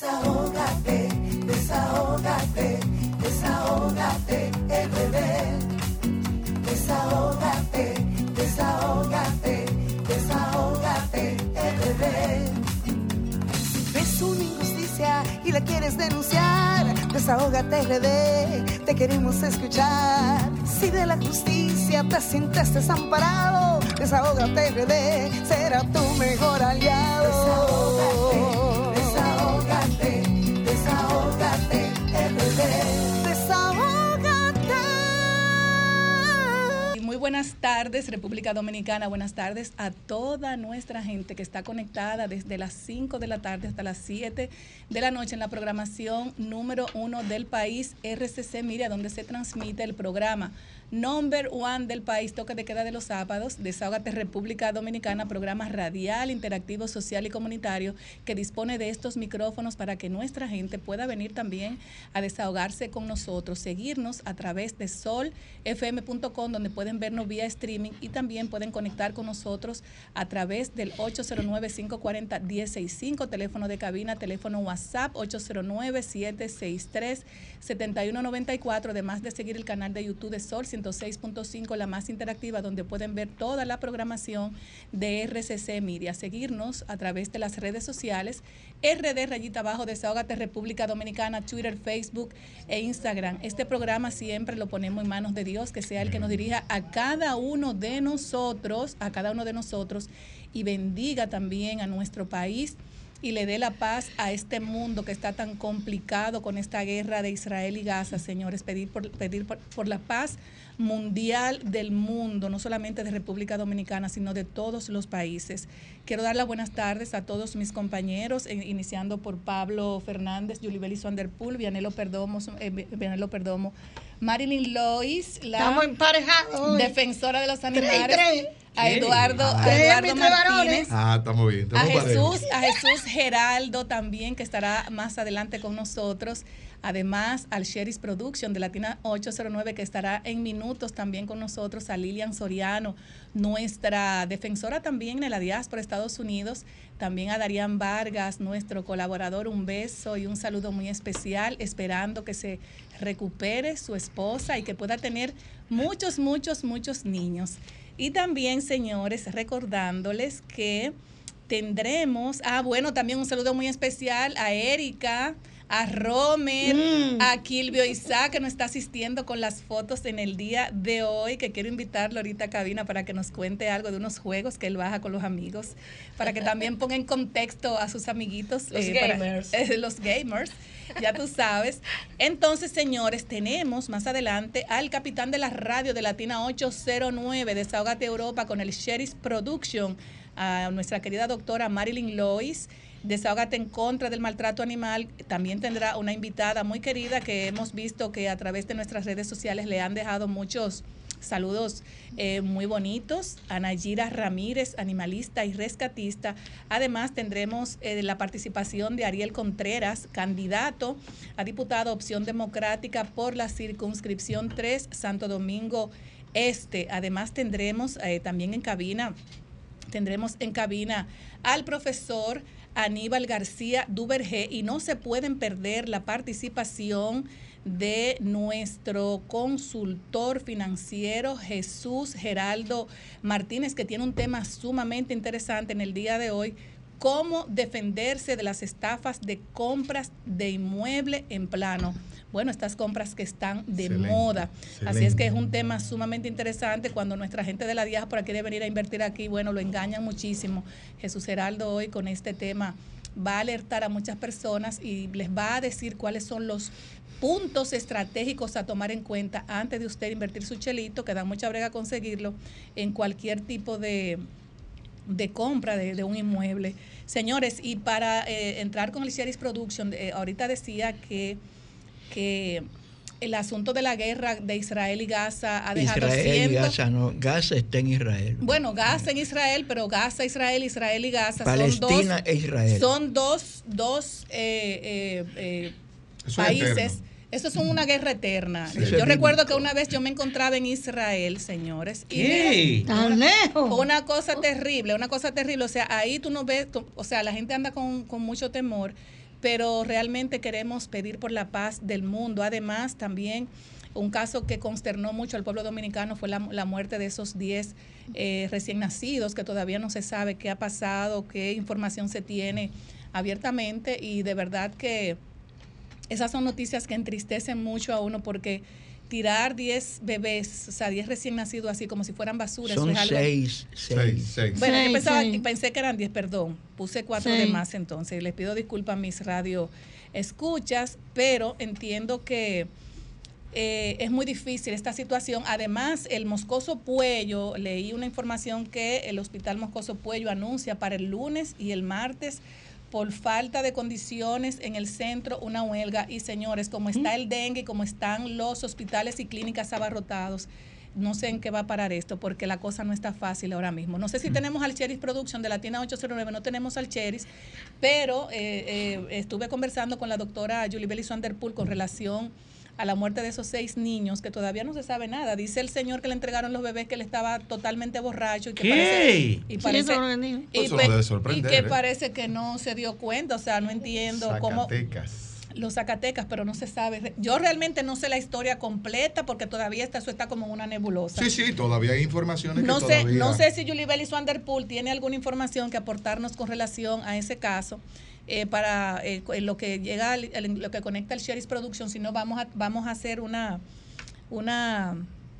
Desahógate, desahógate, desahógate, el bebé. Desahógate, desahógate, desahógate, el bebé. Ves una injusticia y la quieres denunciar, desahógate RD, te queremos escuchar. Si de la justicia te sientes desamparado, desahógate RD, será tu mejor aliado. Desahógate, buenas tardes, República Dominicana. Buenas tardes a toda nuestra gente que está conectada desde las 5 de la tarde hasta las 7 de la noche en la programación número uno del país, RCC Miria, donde se transmite el programa number one del país, toque de queda de los sábados, Desahógate República Dominicana, programa radial, interactivo, social y comunitario que dispone de estos micrófonos para que nuestra gente pueda venir también a desahogarse con nosotros, seguirnos a través de solfm.com donde pueden vernos vía streaming y también pueden conectar con nosotros a través del 809-540-1065, teléfono de cabina, teléfono WhatsApp 809-763-7194, además de seguir el canal de YouTube de Sol 106.5, la más interactiva, donde pueden ver toda la programación de RCC Media. Seguirnos a través de las redes sociales, RD Rayita Abajo, Desahógate República Dominicana, Twitter, Facebook e Instagram. Este programa siempre lo ponemos en manos de Dios, que sea el que nos dirija a cada uno de nosotros, a cada uno de nosotros, y bendiga también a nuestro país y le dé la paz a este mundo que está tan complicado con esta guerra de Israel y Gaza, señores, pedir por, pedir por, por la paz mundial del mundo, no solamente de República Dominicana, sino de todos los países. Quiero dar las buenas tardes a todos mis compañeros, eh, iniciando por Pablo Fernández, Yulibeli Sonderpool, Vianelo Perdomo, eh, Vianelo Perdomo, Marilyn Lois, la Estamos defensora de los Tres animales, tres. A Eduardo, a Tres Eduardo. Martínez, Ah, estamos bien. a. Jesús, a Jesús Geraldo también, que estará más adelante con nosotros. Además, al Sheris Production de Latina 809, que estará en minutos también con nosotros, a Lilian Soriano, nuestra defensora también en la diáspora de Estados Unidos, también a Darían Vargas, nuestro colaborador, un beso y un saludo muy especial, esperando que se recupere su esposa y que pueda tener muchos, muchos, muchos niños. Y también, señores, recordándoles que tendremos, ah, bueno, también un saludo muy especial a Erika, a Romer, Mm. a Kilvio Isaac, que nos está asistiendo con las fotos en el día de hoy, que quiero invitarlo ahorita a cabina para que nos cuente algo de unos juegos que él baja con los amigos, para que también ponga en contexto a sus amiguitos. Los para- gamers. eh, los gamers, ya tú sabes. Entonces, señores, tenemos más adelante al capitán de la radio de Latina 809, Desahogate Europa, con el Sheriff Production, a nuestra querida doctora Marilyn Lois. Desahógate en contra del maltrato animal. También tendrá una invitada muy querida que hemos visto que a través de nuestras redes sociales le han dejado muchos saludos eh, muy bonitos. A Nayira Ramírez, animalista y rescatista. Además, tendremos eh, la participación de Ariel Contreras, candidato a diputado opción democrática por la circunscripción 3, Santo Domingo Este. Además, tendremos eh, también en cabina tendremos en cabina al profesor Aníbal García Duvergé y no se pueden perder la participación de nuestro consultor financiero Jesús Geraldo Martínez, que tiene un tema sumamente interesante en el día de hoy, cómo defenderse de las estafas de compras de inmueble en plano. Bueno, estas compras que están de Excelente, moda. Así es que es un tema sumamente interesante cuando nuestra gente de la diáspora quiere venir a invertir aquí. Bueno, lo engañan muchísimo. Jesús Geraldo hoy con este tema va a alertar a muchas personas y les va a decir cuáles son los puntos estratégicos a tomar en cuenta antes de usted invertir su chelito, que da mucha brega conseguirlo en cualquier tipo de, de compra de, de un inmueble. Señores, y para eh, entrar con el Series Production, eh, ahorita decía que, que el asunto de la guerra de Israel y Gaza ha dejado Israel y cientos- Gaza, no. Gaza está en Israel. Bueno, Gaza en Israel, pero Gaza, Israel, Israel y Gaza Palestina son dos, e Israel. son dos, dos eh, eh, eh, países. eterno. Eso es una guerra eterna. Sí. Yo recuerdo que una vez yo me encontraba en Israel, señores. y ¿Qué? mira, Tan lejos. una cosa terrible, una cosa terrible. O sea, ahí tú no ves, tú- o sea, la gente anda con, con mucho temor, pero realmente queremos pedir por la paz del mundo. Además, también un caso que consternó mucho al pueblo dominicano fue la, la muerte de esos 10 eh, recién nacidos, que todavía no se sabe qué ha pasado, qué información se tiene abiertamente y de verdad que esas son noticias que entristecen mucho a uno porque tirar 10 bebés, o sea, 10 recién nacidos así como si fueran basura. Son eso es algo, seis, seis. seis. bueno, yo pensaba, seis. pensé que eran 10, perdón. Puse cuatro de Seis. más entonces. Les pido disculpas a mis radio escuchas, pero entiendo que eh, es muy difícil esta situación. Además, el Moscoso Puello, leí una información que el Hospital Moscoso Puello anuncia para el lunes y el martes por falta de condiciones en el centro una huelga. Y señores, como está el dengue y como están los hospitales y clínicas abarrotados, no sé en qué va a parar esto, porque la cosa no está fácil ahora mismo. No sé si tenemos al Cheris Production de Latina 809, no tenemos al Cheris, pero eh, eh, estuve conversando con la doctora Julie Bellis Vanderpool con relación a la muerte de esos seis niños, que todavía no se sabe nada. Dice el señor que le entregaron los bebés que él estaba totalmente borracho y que ¿Qué? parece... Y Sí, parece digo. y, Eso pe- que ¿eh? parece que no se dio cuenta, o sea, no entiendo cómo Zacatecas. los Zacatecas, pero no se sabe. Yo realmente no sé la historia completa porque todavía está, eso está como una nebulosa. Sí, sí, todavía hay informaciones No que sé, todavía... no sé si Julie Bellis Vanderpool tiene alguna información que aportarnos con relación a ese caso. Eh, para eh, en lo que llega al- lo que conecta el Sherry's Production, si no vamos a vamos a hacer una una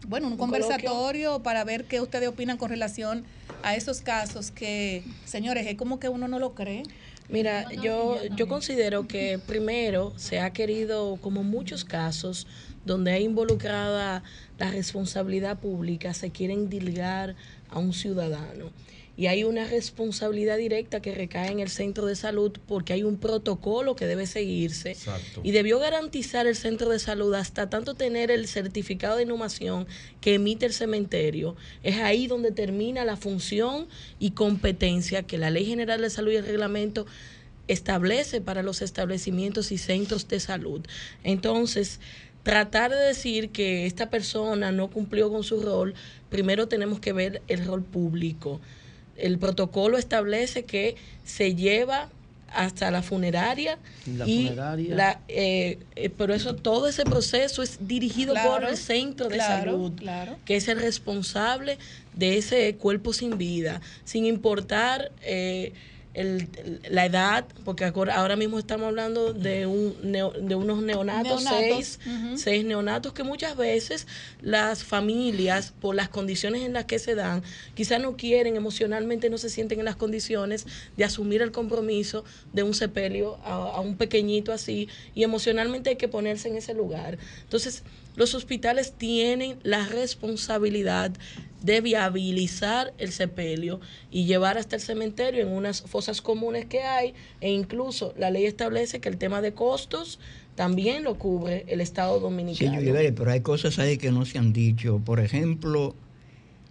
bueno, un, conversatorio para ver qué ustedes opinan con relación a esos casos que, señores, es como que uno no lo cree. Mira, yo, yo considero que primero se ha querido, como muchos casos donde hay involucrada la responsabilidad pública, se quiere endilgar a un ciudadano. Y hay una responsabilidad directa que recae en el centro de salud porque hay un protocolo que debe seguirse. Exacto. Y debió garantizar el centro de salud hasta tanto tener el certificado de inhumación que emite el cementerio. Es ahí donde termina la función y competencia que la Ley General de Salud y el reglamento establece para los establecimientos y centros de salud. Entonces, tratar de decir que esta persona no cumplió con su rol, primero tenemos que ver el rol público. El protocolo establece que se lleva hasta la funeraria La y funeraria. la, eh, eh, pero eso todo ese proceso es dirigido por el centro de claro, salud claro. que es el responsable de ese cuerpo sin vida, sin importar eh, el- la edad, porque ahora mismo estamos hablando de, un neo- de unos neonatos, Neonatos, seis, seis neonatos que muchas veces las familias, por las condiciones en las que se dan, quizás no quieren, emocionalmente no se sienten en las condiciones de asumir el compromiso de un sepelio a, a un pequeñito así, y emocionalmente hay que ponerse en ese lugar. Entonces, los hospitales tienen la responsabilidad de viabilizar el sepelio y llevar hasta el cementerio en unas fosas comunes que hay e incluso la ley establece que el tema de costos también lo cubre el Estado dominicano. Pero hay cosas ahí que no se han dicho. Por ejemplo,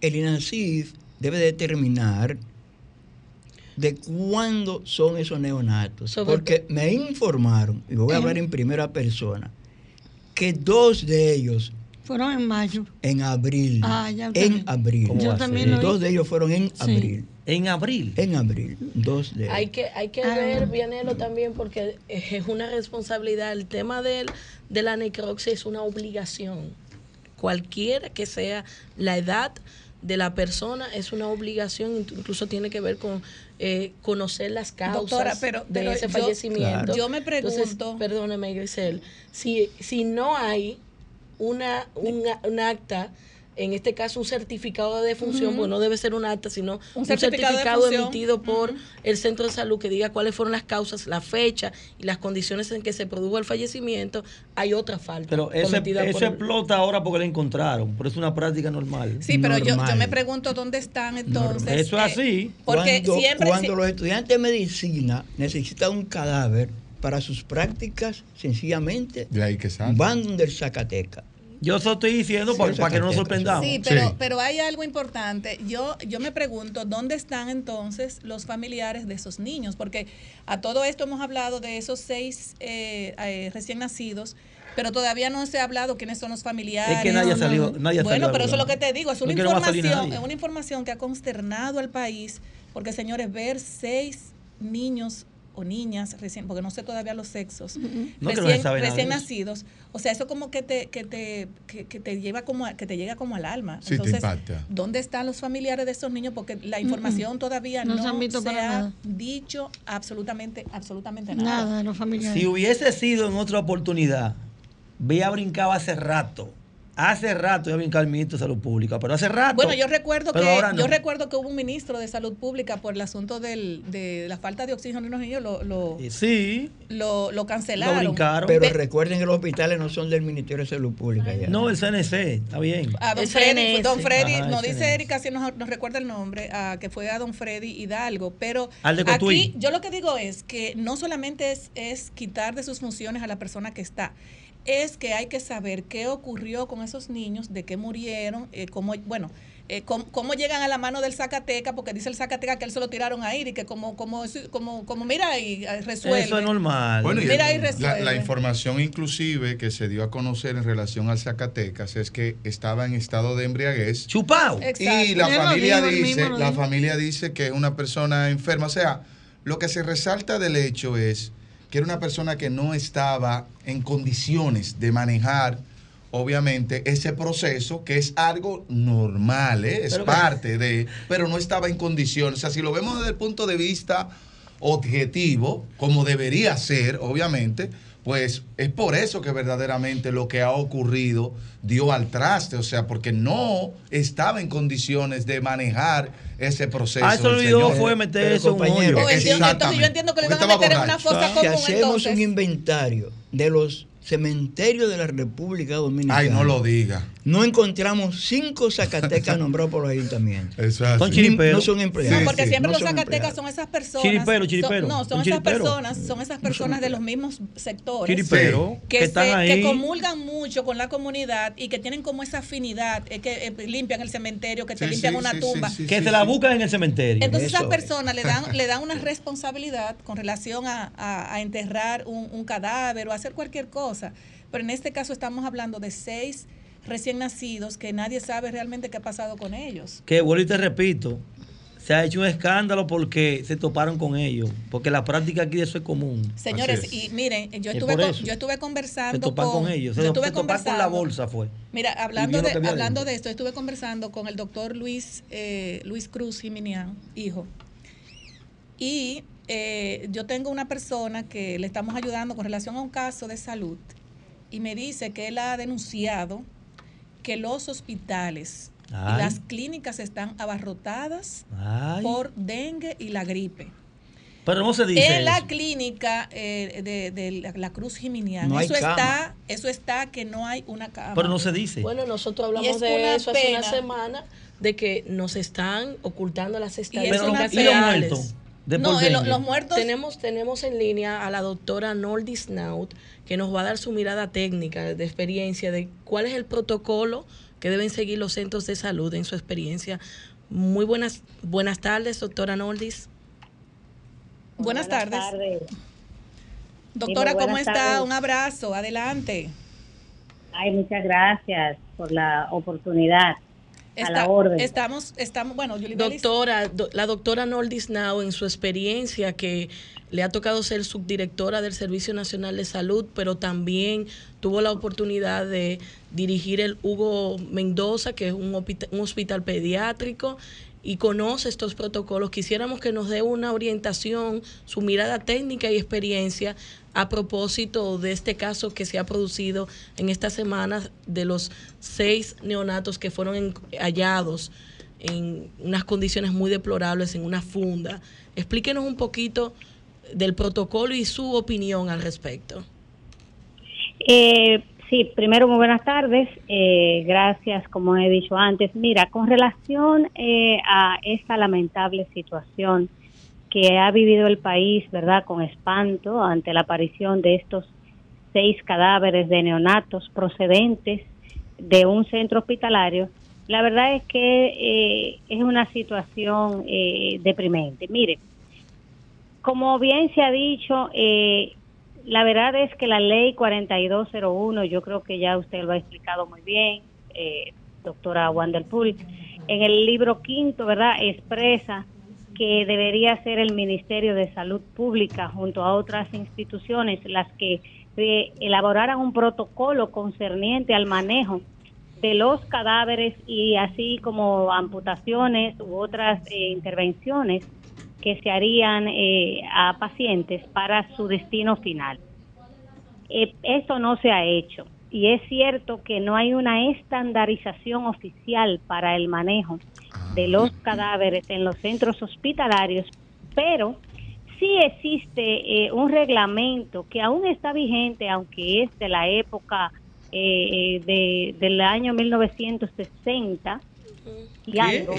el INACIF debe determinar de cuándo son esos neonatos. Sobre porque me informaron, y voy a hablar en primera persona, que dos de ellos Fueron en mayo. en abril. Ah, ya en abril. ¿Cómo Yo también lo Dos de ellos fueron en Sí. abril. En abril. En abril. Dos de ellos. Hay que, hay que Ah. ver, Vianelo, también, porque es una responsabilidad. El tema del, de la necropsia es una obligación. Cualquiera que sea la edad de la persona, es una obligación, incluso tiene que ver con eh, conocer las causas Doctora, pero- de pero ese yo- fallecimiento. Claro. Yo me pregunto- Entonces, perdóneme, Grisel, si, si no hay una, una- un acta, en este caso un certificado de defunción, pues no debe ser un acta, sino Un un, certificado emitido por el centro de salud que diga cuáles fueron las causas, la fecha y las condiciones en que se produjo el fallecimiento, hay otra falta. Pero eso, cometida por eso el- explota ahora porque lo encontraron. Pero es una práctica normal. Sí, pero yo, yo me pregunto dónde están entonces. Normal. Eso es así. Porque cuando, siempre. cuando si- los estudiantes de medicina necesitan un cadáver para sus prácticas, sencillamente De ahí que sale. van donde el Zacateca. Yo eso estoy diciendo para, Sí, para que no nos sorprendamos. Sí, pero, Sí. pero hay algo importante. Yo, yo me pregunto, ¿dónde están entonces los familiares de esos niños? Porque a todo esto hemos hablado de esos seis eh, eh, recién nacidos, pero todavía no se ha hablado quiénes son los familiares. Es que nadie ha no, salido. no. Nadie bueno, pero eso es lo que te digo, es una información, es una información que ha consternado al país, porque señores, ver seis niños o niñas recién, porque no sé todavía los sexos, No, que no recién, recién nacidos. O sea, eso como que te, que te, que, que te lleva como a- que te llega como al alma. Sí, Entonces. ¿dónde están los familiares de esos niños? Porque la información todavía No no, se han visto se para ha nada. dicho absolutamente, absolutamente nada. Nada, los familiares. Si hubiese sido en otra oportunidad, había brincado hace rato. Hace rato ya brincado el ministro de Salud Pública, pero hace rato. Bueno, yo recuerdo que no. yo recuerdo que hubo un ministro de salud pública por el asunto del, de la falta de oxígeno en los niños lo lo, Eh, Sí, lo, lo cancelaron. lo brincaron. Pero recuerden que los hospitales no son del Ministerio de Salud Pública ya. no, el CNC, está bien. A don El Freddy, CNS. don Freddy, Ajá, nos dice. Erika, si nos, nos recuerda el nombre, a, que fue a don Freddy Hidalgo, pero Al de aquí yo lo que digo es que no solamente es, es quitar de sus funciones a la persona que está, es que hay que saber qué ocurrió con esos niños, de qué murieron, eh, cómo, bueno, eh, cómo, cómo llegan a la mano del Zacateca, porque dice el Zacateca que él se lo tiraron a ir y que como, como, como, como mira y eh, resuelve. Eso es normal. Bueno, y Mira, la, resuelve. la información inclusive que se dio a conocer en relación al Zacatecas es que estaba en estado de embriaguez Chupao. Exacto. y la familia dice, la familia dice que es una persona enferma, o sea, lo que se resalta del hecho es que era una persona que no estaba en condiciones de manejar obviamente ese proceso que es algo normal, ¿eh? es Pero parte de, pero no estaba en condiciones, o sea, si lo vemos desde el punto de vista objetivo, como debería ser, obviamente, pues es por eso que verdaderamente lo que ha ocurrido dio al traste, o sea, porque no estaba en condiciones de manejar ese proceso. Ah, eso olvidó fue meter Pero, eso en un compañero, hoyo. Entonces yo entiendo que le van a meter en una fosa Si común hacemos entonces. un inventario de los cementerios de la República Dominicana, Ay, no lo diga. no encontramos cinco Zacatecas nombrados por los ayuntamientos. Eso es Son chiriperos. No son empleados. No, porque sí, siempre no los Zacatecas son esas personas. Chiripero, son- chiripero, no, son esas chiripero. personas, son esas personas de los mismos sectores. Chiripero, Que, que están se- ahí. que comulgan mucho con la comunidad y que tienen como esa afinidad, eh, que eh, limpian el cementerio, que te Sí, limpian sí, una sí, tumba. sí, sí, que sí, se la buscan en el cementerio. Entonces esas Eso personas le dan, le dan una responsabilidad con relación a, a- a enterrar un, un cadáver o hacer cualquier cosa. Pero en este caso estamos hablando de seis recién nacidos que nadie sabe realmente qué ha pasado con ellos. que vuelvo y te repito, se ha hecho un escándalo porque se toparon con ellos, porque la práctica aquí de eso es común. Señores, es. y miren, yo Es estuve, por con- yo estuve conversando con, con, ellos, yo se, estuve se con la bolsa fue. Mira, hablando de, hablando de esto, estuve conversando con el doctor Luis, eh, Luis Cruz Jiminián, hijo. Y eh, yo tengo una persona que le estamos ayudando con relación a un caso de salud y me dice que él ha denunciado que los hospitales Ay. y las clínicas están abarrotadas Ay, por dengue y la gripe. pero no se dice En la eso. clínica eh, de, de la, la Cruz Jiminiana, No eso cama. está, eso está que no hay una cama. Pero no se dice. Bueno, nosotros Y hablamos es de una eso hace una semana, de que nos están ocultando las es estadísticas una y los pena. reales. muertos. De no, por eh, los muertos. Tenemos, tenemos en línea a la doctora Noldi Snout, que nos va a dar su mirada técnica de experiencia de cuál es el protocolo que deben seguir los centros de salud en su experiencia. Muy buenas, buenas tardes, doctora Noldis. buenas, tardes. tardes. Doctora, ¿cómo buenas está? tardes. Un abrazo, adelante. Ay, muchas gracias por la oportunidad. A la orden. Estamos, estamos, bueno, Doctora, do- la doctora Noldi Snout, en su experiencia que le ha tocado ser subdirectora del Servicio Nacional de Salud, pero también tuvo la oportunidad de dirigir el Hugo Mendoza, que es un, un hospital pediátrico, y conoce estos protocolos. Quisiéramos que nos dé una orientación, su mirada técnica y experiencia a propósito de este caso que se ha producido en estas semanas de los seis neonatos que fueron hallados en unas condiciones muy deplorables en una funda. Explíquenos un poquito del protocolo y su opinión al respecto. Eh, sí, primero muy buenas tardes. Eh, gracias, como he dicho antes. Mira, con relación eh, a esta lamentable situación que ha vivido el país, ¿verdad? Con espanto ante la aparición de estos seis cadáveres de neonatos procedentes de un centro hospitalario, la verdad es que eh, es una situación eh, deprimente. Mire, como bien se ha dicho, eh, la verdad es que la ley 4201, yo creo que ya usted lo ha explicado muy bien, eh, doctora Wanderpool, en el libro quinto, ¿verdad?, expresa que debería ser el Ministerio de Salud Pública junto a otras instituciones las que eh, elaboraran un protocolo concerniente al manejo de los cadáveres y así como amputaciones u otras eh, intervenciones que se harían eh, a pacientes para su destino final. Esto no se ha hecho y es cierto que no hay una estandarización oficial para el manejo de los cadáveres en los centros hospitalarios, pero sí existe eh, un reglamento que aún está vigente, aunque es de la época eh, de, del año 1960 y algo,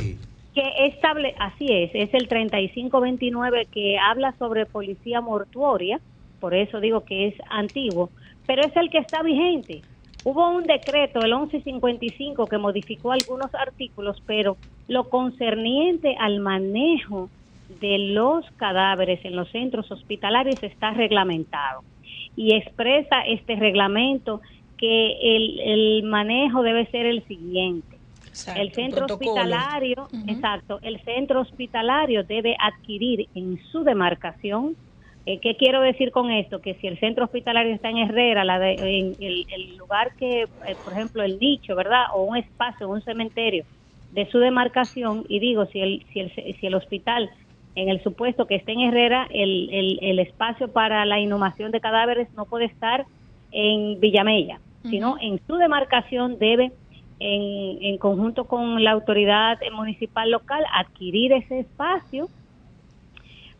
que estable, así es, es el 3529 que habla sobre policía mortuoria, por eso digo que es antiguo, pero es el que está vigente. Hubo un decreto, el 1155, que modificó algunos artículos, pero lo concerniente al manejo de los cadáveres en los centros hospitalarios está reglamentado. Y expresa este reglamento que el, el manejo debe ser el siguiente. Exacto, el centro protocolo. hospitalario, exacto, el centro hospitalario debe adquirir en su demarcación. Eh, ¿Qué quiero decir con esto? Que si el centro hospitalario está en Herrera, la de- en el, el lugar que, eh, por ejemplo, el nicho, ¿verdad? O un espacio, un cementerio de su demarcación, y digo, si el, si el, si el hospital, en el supuesto que esté en Herrera, el, el, el espacio para la inhumación de cadáveres no puede estar en Villamella, sino en su demarcación debe en, en conjunto con la autoridad municipal local, adquirir ese espacio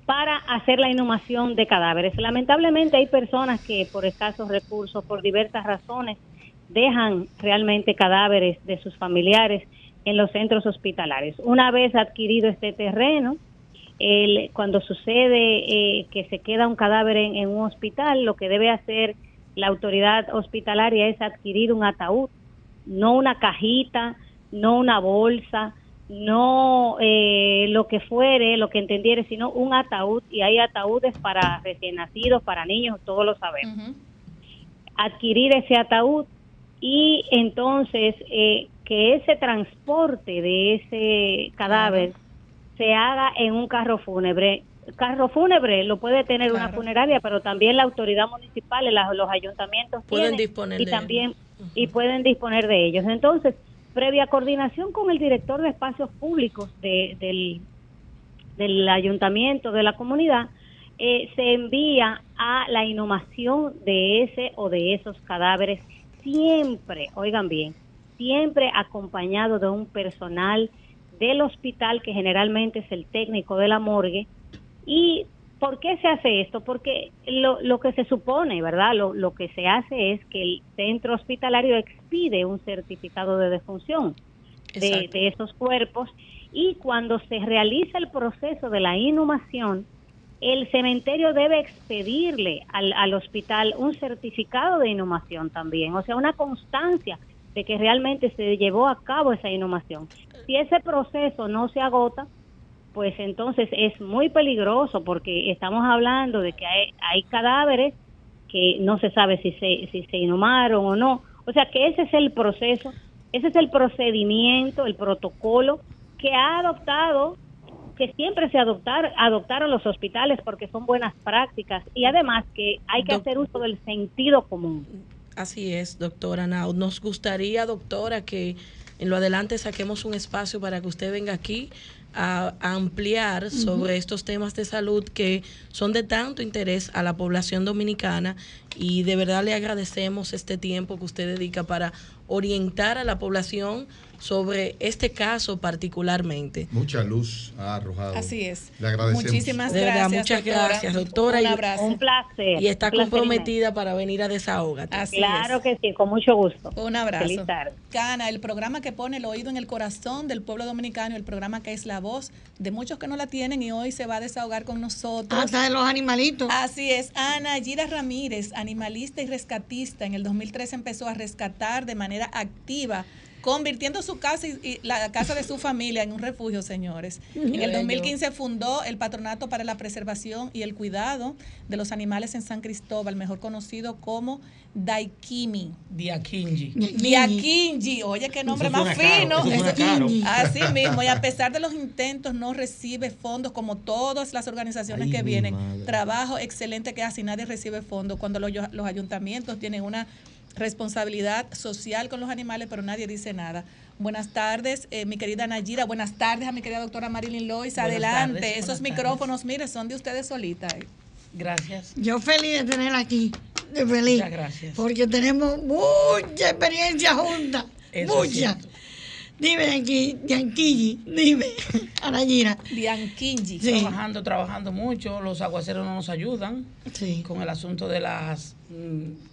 para hacer la inhumación de cadáveres. Lamentablemente hay personas que por escasos recursos, por diversas razones, dejan realmente cadáveres de sus familiares en los centros hospitalarios. Una vez adquirido este terreno, cuando sucede eh, que se queda un cadáver en un hospital, lo que debe hacer la autoridad hospitalaria es adquirir un ataúd, no una cajita, no una bolsa, no eh, lo que fuere, lo que entendiere, sino un ataúd. Y hay ataúdes para recién nacidos, para niños, todos lo sabemos. Adquirir ese ataúd y entonces eh, que ese transporte de ese cadáver se haga en un carro fúnebre. Carro fúnebre lo puede tener una funeraria, pero también la autoridad municipal, los ayuntamientos Pueden tienen disponer y también y pueden disponer de ellos. Entonces, previa coordinación con el director de espacios públicos de- del, del ayuntamiento, de la comunidad, eh, se envía a la inhumación de ese o de esos cadáveres siempre, oigan bien, siempre acompañado de un personal del hospital que generalmente es el técnico de la morgue. ¿Y por qué se hace esto? Porque lo, lo que se supone, ¿verdad? Lo, lo que se hace es que el centro hospitalario expide un certificado de defunción de, esos cuerpos y cuando se realiza el proceso de la inhumación, el cementerio debe expedirle al, al hospital un certificado de inhumación también, o sea, una constancia de que realmente se llevó a cabo esa inhumación. Si ese proceso no se agota, pues entonces es muy peligroso porque estamos hablando de que hay, hay cadáveres que no se sabe si se, si se inhumaron o no. O sea que ese es el proceso, ese es el procedimiento, el protocolo que ha adoptado, que siempre se adoptar, adoptaron los hospitales porque son buenas prácticas y además que hay que hacer uso del sentido común. Así es, doctora Nau. Nos gustaría, doctora, que en lo adelante saquemos un espacio para que usted venga aquí a, a ampliar sobre estos temas de salud que son de tanto interés a la población dominicana y de verdad le agradecemos este tiempo que usted dedica para orientar a la población sobre este caso particularmente. Mucha luz ha arrojado. Así es. Le agradecemos. Muchísimas De verdad, gracias. muchas doctora. gracias, doctora. Un abrazo. Un placer. Y está un placer comprometida para venir a desahogarte. Así Claro es. que sí, con mucho gusto. Un abrazo. Feliz tarde. Cana, el programa que pone el oído en el corazón del pueblo dominicano, el programa que es la voz de muchos que no la tienen y hoy se va a desahogar con nosotros. Hasta de los animalitos. Así es, Ana Gira Ramírez, animalista y rescatista, en el 2003 empezó a rescatar de manera activa convirtiendo su casa y, y la casa de su familia en un refugio, señores. En el Bello. 2015 fundó el Patronato para la Preservación y el Cuidado de los Animales en San Cristóbal, mejor conocido como Daikimi. Diakinji. Diakinji, oye qué nombre Eso más suena caro, fino. eso suena Eso- caro. Así mismo, y a pesar de los intentos, no recibe fondos como todas las organizaciones Ay, que vienen. madre. Trabajo excelente que hace y nadie recibe fondos cuando los, los ayuntamientos tienen una responsabilidad social con los animales, pero nadie dice nada. Buenas tardes, eh, mi querida Nayira. Buenas tardes a mi querida doctora Marilyn Lois. Buenas Adelante. tardes, Esos micrófonos, mire, son de ustedes solitas. Gracias. Yo feliz de tenerla aquí, de feliz. Muchas gracias. Porque tenemos mucha experiencia juntas, Eso es mucha. Dime aquí, Yanquilli, dime, Anayira. Diankinji. Sí. Trabajando, trabajando mucho. Los aguaceros no nos ayudan Sí. con el asunto de las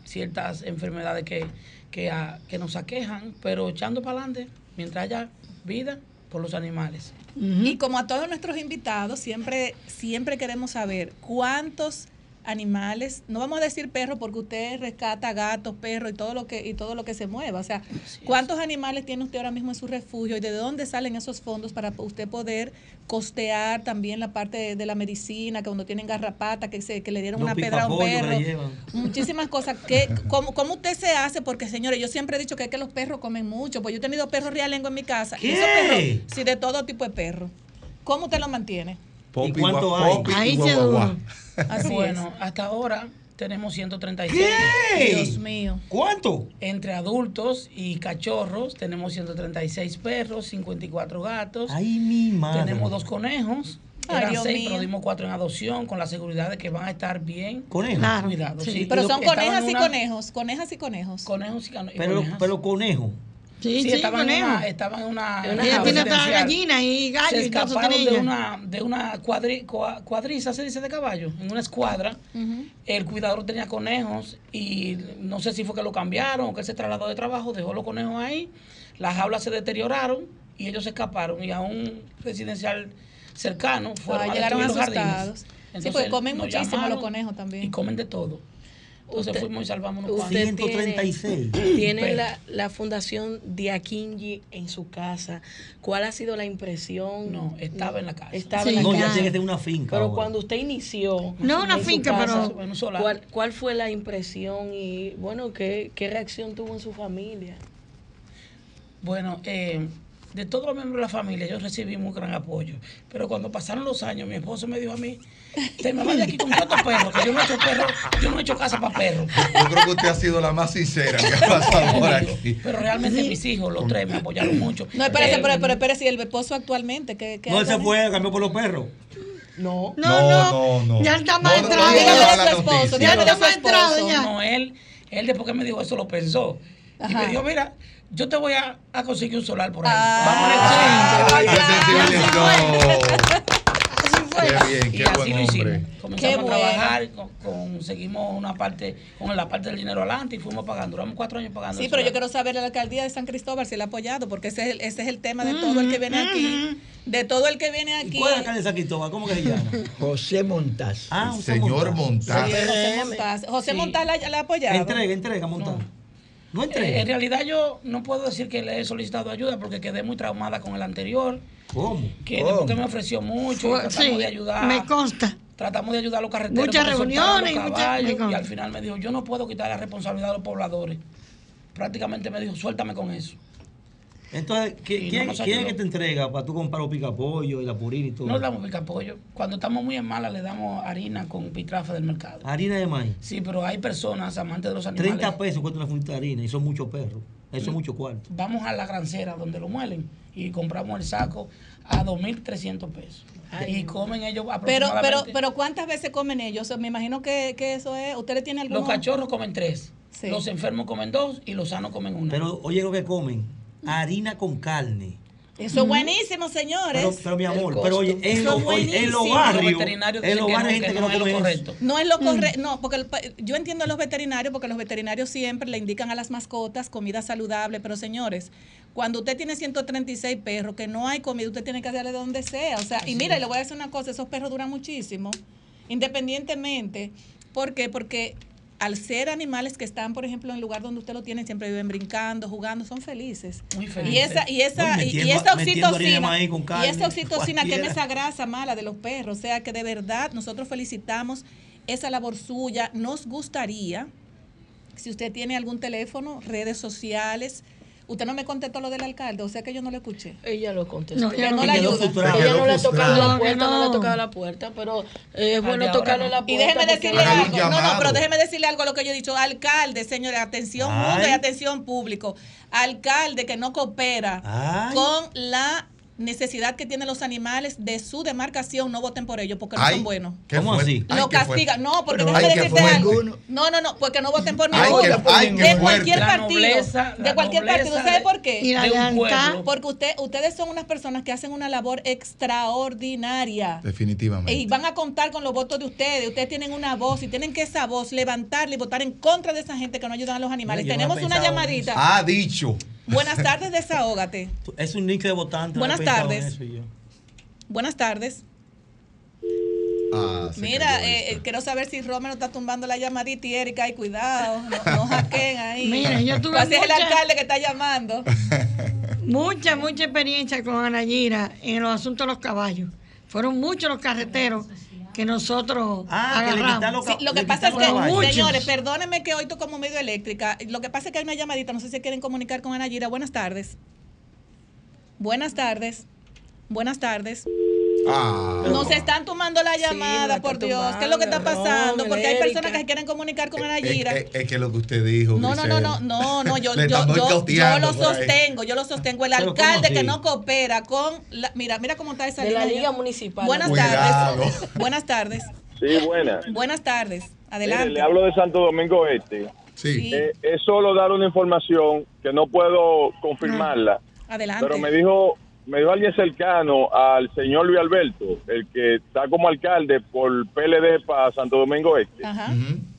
ciertas enfermedades que, que, ah, que nos aquejan, pero echando para adelante mientras haya vida por los animales. Y como a todos nuestros invitados, siempre, siempre queremos saber cuántos animales, no vamos a decir perros porque usted rescata gatos, perros y todo lo que y todo lo que se mueva, o sea, cuántos animales tiene usted ahora mismo en su refugio y de dónde salen esos fondos para usted poder costear también la parte de, de la medicina, que cuando tienen garrapata, que se que le dieron una pedra a un que perro, muchísimas cosas. ¿Qué, cómo, ¿Cómo usted se hace? Porque, señores, yo siempre he dicho que es que los perros comen mucho. Pues yo he tenido perros realengo en mi casa. Y esos perros, sí, de todo tipo de perros. ¿Cómo usted los mantiene? Popi, ¿Y cuánto hay? popi y Ahí guagua. duro. Así bueno, hasta ahora tenemos 136. ¿Qué? Dios mío. ¿Cuánto? Entre adultos y cachorros tenemos 136 perros, 54 gatos. Ay, mi madre. Tenemos dos conejos. Ay, Eran Dios seis, mío. pero dimos cuatro en adopción con la seguridad de que van a estar bien Conejos. Claro. cuidados. Sí. Sí, Pero son conejas y una- conejos. Conejas y conejos. Conejos y, cano- y Pero, conejas. pero conejo. Sí, Sí, sí, estaban, en una, estaban en una, en una Ella tiene hasta gallinas y gallos se escaparon de una, de una cuadri, cua- cuadriza, se dice de caballo, en una escuadra. El cuidador tenía conejos y no sé si fue que lo cambiaron o que él se trasladó de trabajo, dejó los conejos ahí, las jaulas se deterioraron y ellos se escaparon y a un residencial cercano fueron Ah, a llegaron destruir los asustados. jardines. Sí, porque comen muchísimo los conejos también. Y comen de todo. Entonces Usted- fuimos y salvamos unos usted cuantos. 136. Tiene la, la fundación Diakinji en su casa. ¿Cuál ha sido la impresión? No, estaba en la casa. Estaba Sí, en la No, ya casa. tiene que tener una finca. Pero ahora. cuando usted inició. No, una finca, casa, pero- ¿cuál, cuál fue la impresión y, bueno, qué, qué reacción tuvo en su familia? Bueno, eh, de todos los miembros de la familia yo recibí un gran apoyo. Pero cuando pasaron los años, mi esposo me dijo a mí, te me vas de aquí con tantos perros, que yo no he hecho perros, yo no he hecho casa para perros. Yo creo que usted ha sido la más sincera que ha pasado por aquí. Pero realmente mis hijos, los tres, me apoyaron mucho. No, espérese, Él- pero, pero espérese, ¿y el esposo actualmente? ¿qué, qué No, se fue, cambió por los perros. No. No, No, no. Ya está No, no, maestrado. su esposo, a Ya está maestrado. No, él, él después que me dijo eso lo pensó. Y Ajá. me dijo, mira, yo te voy a, a conseguir un solar por ahí. Ah, Vamos a fue. Qué bien, y qué así buen lo hicimos. Comenzamos Qué a trabajar, con- conseguimos una parte, con la parte del dinero adelante y fuimos pagando. Duramos cuatro años pagando. Sí, pero yo quiero saber a la alcaldía de San Cristóbal si le ha apoyado, porque ese es el, ese es el tema de todo el que viene aquí. De todo el que viene ¿Y aquí. cuál es el alcalde de San Cristóbal? ¿Cómo que se llama? José Montaz. Ah, Señor Montaz. José Montaz. José Sí. Montaz la, la ha apoyado. Entrega, entrega, montar. No, Eh, en realidad yo no puedo decir que le he solicitado ayuda porque quedé muy traumada con el anterior, ¿Cómo? que ¿Cómo? después que me ofreció mucho, tratamos sí, de ayudar. me consta. Tratamos de ayudar a los carreteros. Muchas porque reuniones y los caballos, y al final me dijo, yo no puedo quitar la responsabilidad a los pobladores. Prácticamente me dijo, suéltame con eso. Entonces, ¿qui- Y no ¿quién, quién es que te entrega para tú comprar los picapollos y la purina y todo? No le damos picapollo. Cuando estamos muy en mala le damos harina con pitrafa del mercado. Harina de maíz. Sí, pero hay personas amantes de los animales. 30 pesos cuesta una fundita de harina y son muchos perros. Eso es mucho cuarto. Vamos a la grancera donde lo muelen y compramos el saco a 2.300 pesos. y comen ellos Pero, aproximadamente. pero, pero ¿cuántas veces comen ellos? Me imagino que, que eso es. ¿Ustedes tienen algún los cachorros comen tres. Sí. Los enfermos comen dos y los sanos comen una. Pero oye lo que comen. Harina con carne. Eso es buenísimo, señores. Pero, pero mi amor, pero oye, en, Eso los, oye, en los barrios, veterinarios en los barrios gente que no no es lo eso. correcto. No es lo correcto, no, porque el yo entiendo a los veterinarios, porque los veterinarios siempre le indican a las mascotas comida saludable, pero señores, cuando usted tiene 136 perros, que no hay comida, usted tiene que hacerle de donde sea. O sea, y mira, le voy a decir una cosa, esos perros duran muchísimo, independientemente. ¿Por qué? Porque al ser animales que están, por ejemplo, en el lugar donde usted lo tiene, siempre viven brincando, jugando, son felices. Muy Y felices. esa, y esa, y- y esa metiendo harina de oxitocina, y esa oxitocina quema cualquiera. esa grasa mala de los perros. O sea que de verdad nosotros felicitamos esa labor suya. Nos gustaría, si usted tiene algún teléfono, redes sociales. Usted no me contestó lo del alcalde, o sea que yo no lo escuché. Ella lo contestó. No, ella no la ayuda. frustrada. Ella no le ha tocado la puerta, no le ha tocado la puerta, pero eh, es bueno tocarle no. la puerta. Y déjeme decirle algo. No, no, pero déjeme decirle algo a lo que yo he dicho. Alcalde, señores, atención Ay. mundo y atención público. Alcalde que no coopera Ay. con la necesidad que tienen los animales de su demarcación, no voten por ellos porque no Ay, son buenos. ¿qué ¿Cómo así? Lo ¿qué fue? castiga. No, porque Pero, déjame ay, ¿qué decirte algo. No, no, no, porque no voten por ninguno. de cualquier La partido. nobleza, de cualquier partido. ¿Sabe de- por qué? De. Porque usted, ustedes son unas personas que hacen una labor extraordinaria. Definitivamente. Y van a contar con los votos de ustedes. Ustedes tienen una voz y tienen que esa voz levantarla y votar en contra de esa gente que no ayudan a los animales. No Tenemos una llamadita. Ha dicho. Buenas tardes, desahógate. Es un link de votante. Buenas tardes. Buenas tardes. Ah, Mira, eh, eh, quiero saber si Romero está tumbando la llamadita y Erika, ay, cuidado, no, no hackeen ahí. Mire, yo tuve Así es el mucha- alcalde que está llamando. Mucha, mucha experiencia con Ana Gira en los asuntos de los caballos. Fueron muchos los carreteros que nosotros Ah, que le agarramos. quitan los Sí, lo que le pasa es que. Muchos. señores, perdónenme que hoy como medio eléctrica. Lo que pasa es que hay una llamadita, no sé si quieren comunicar con Ana Gira. Buenas tardes. Buenas tardes. Buenas tardes. Ah. Nos están tomando la llamada, la por Dios. ¿Qué es lo que está tomando, pasando? no, Porque hay personas que se quieren comunicar con Ana Es, Gira. es- es que lo que usted dijo. No, no, no, no, no, no, yo, yo, yo, yo lo sostengo, yo lo sostengo. El Pero, ¿cómo alcalde que no coopera con la, mira, mira cómo está esa De la. Liga Municipal. Buenas Cuidado. tardes. Buenas tardes. Sí, buena. Buenas tardes. Mire, Adelante. le hablo de Santo Domingo Este. Sí. Eh, es solo dar una información que no puedo confirmarla, Adelante. pero me dijo me dijo alguien cercano al señor Luis Alberto, el que está como alcalde por PLD para Santo Domingo Este, Ajá.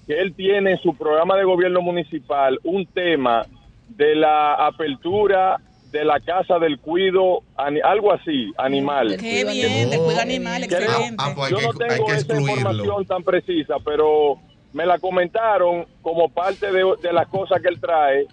Que él tiene en su programa de gobierno municipal un tema de la apertura de la casa del cuido, algo así, animal. Qué bien, de animales. cuida animal, excelente. Ah, pues Yo no hay tengo que esa información tan precisa, pero me la comentaron como parte de, de las cosas que él trae,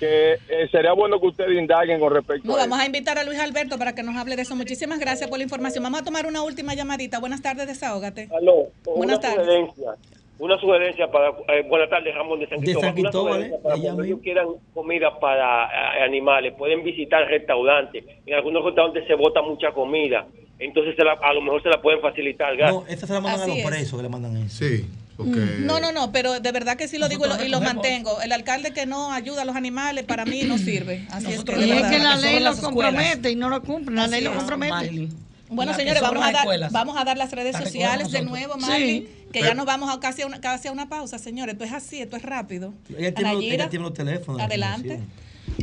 que eh, sería bueno que ustedes indaguen con respecto No, a vamos eso. a invitar a Luis Alberto para que nos hable de eso. Muchísimas gracias por la información. Vamos a tomar una última llamadita. Buenas tardes, desahógate. Aló, Buenas una tardes. sugerencia. Una sugerencia para. eh, buenas tardes, Ramón de San De Cristóbal. San Cristóbal, Una sugerencia ¿eh? para cuando ellos quieran comida para eh, animales, pueden visitar restaurantes. En algunos restaurantes se bota mucha comida. Entonces, se la- a lo mejor se la pueden facilitar. No, esta se la mandan Así a los es. presos que le mandan eso. Sí, porque. No, no, no, pero de verdad que sí lo digo y lo, y lo Nosotros mantengo. El alcalde que no ayuda a los animales para mí no sirve. Así es que Y es que la ley lo compromete y no lo cumple. La ley lo Así compromete. Marlin. Bueno, señores, vamos a, dar, vamos a dar las redes La sociales de nuevo. Marlin, Sí. que Pero- ya nos vamos a casi a una, casi a una pausa, señores. Esto es así, esto es rápido. Ella tiene, Anayira, ella tiene los teléfonos. de la adelante.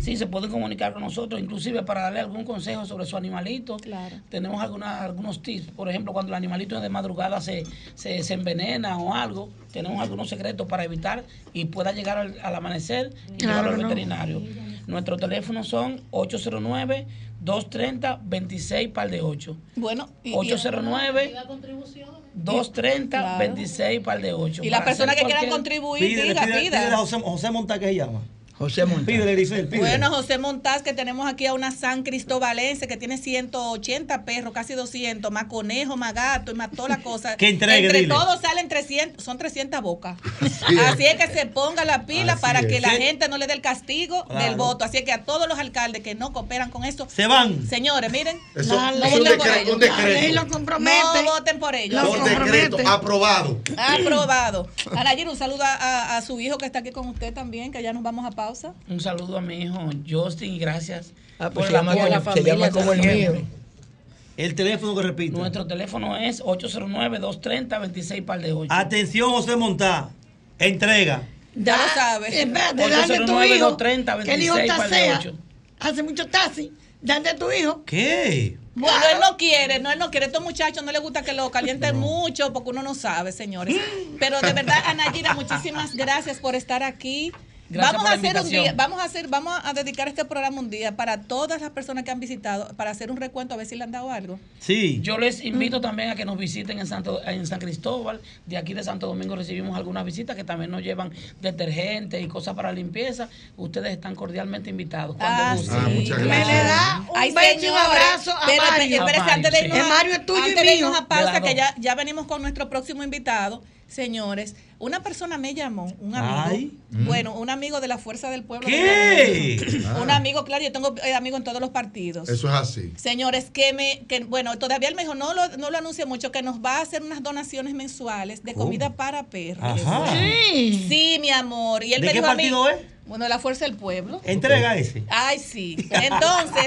Sí, se pueden comunicar con nosotros, inclusive para darle algún consejo sobre su animalito. Claro. Tenemos alguna, algunos tips, por ejemplo, cuando el animalito de madrugada se, se, se envenena o algo, tenemos algunos secretos para evitar y pueda llegar al, al amanecer y Claro llevarlo al no. veterinario. Nuestros teléfonos son 809-230-26 par de 8. Bueno, y, y- 809 230 26 par de 8. y las personas que quieran contribuir, Pídele, diga, pídele, pida. pídele a José, José Monta que se llama. José Montán. Pídele, Grisel, pídele. Bueno, José Montaz, que tenemos aquí a una San Cristobalense que tiene 180 perros, casi 200, más conejo, más gato y más toda la cosa. Que entregue, Entre dile. todos salen 300, son 300 bocas. Así es que se ponga la pila Así para que la Sí. gente no le dé el castigo Claro. del voto. Así es que a todos los alcaldes que no cooperan con eso, Se van. señores, miren, Eso un, no voten por decreto, ellos. No voten por ellos. Lo Por compromete. decreto, aprobado. Aprobado. Anayir, un saludo a, a- a su hijo que está aquí con usted también, que ya nos vamos a pausa. Un saludo a mi hijo Justin y gracias Ah, por pues llama, a la como, se llama familia como el mío. El teléfono que repito. Nuestro teléfono es 809-230-26 par de 8. Atención, José Monta. Entrega. Ya lo sabes. Espérate, dale tu 809, hijo. 230, que el hijo 26 tasea. Hace mucho taxi. Dale a tu hijo. ¿Qué? Bueno, él no quiere, no, él no quiere. Estos muchachos no les gusta que lo calienten mucho porque uno no sabe, señores. Pero de verdad, Anayira, muchísimas gracias por estar aquí. Gracias vamos por a la hacer un día, vamos a hacer, vamos a dedicar este programa un día para todas las personas que han visitado, para hacer un recuento a ver si le han dado algo. Sí. Yo les invito también a que nos visiten en Santo, en San Cristóbal. De aquí de Santo Domingo recibimos algunas visitas que también nos llevan detergentes y cosas para limpieza. Ustedes están cordialmente invitados. Cuando Ah, gusten. sí. muchas Me gracias. le da un Ay, beso y un señores, abrazo a Mario. Mario, antes de sí. irnos a- Mario es tuyo y antes de irnos mío. a pausa, De que ya venimos con nuestro próximo invitado. Señores, una persona me llamó, un amigo. Ay. Bueno, un amigo de la Fuerza del Pueblo. ¿Qué? Ah. Un amigo, claro, yo tengo eh, amigos en todos los partidos. Eso es así. Señores, que me, que bueno, todavía él me dijo, no lo, no lo anuncie mucho, que nos va a hacer unas donaciones mensuales de comida para perros. Ajá. Sí. Sí, mi amor. Y él ¿De me qué dijo a mí- partido es? Bueno, de la Fuerza del Pueblo. Entrega ese. Ay, sí. Entonces,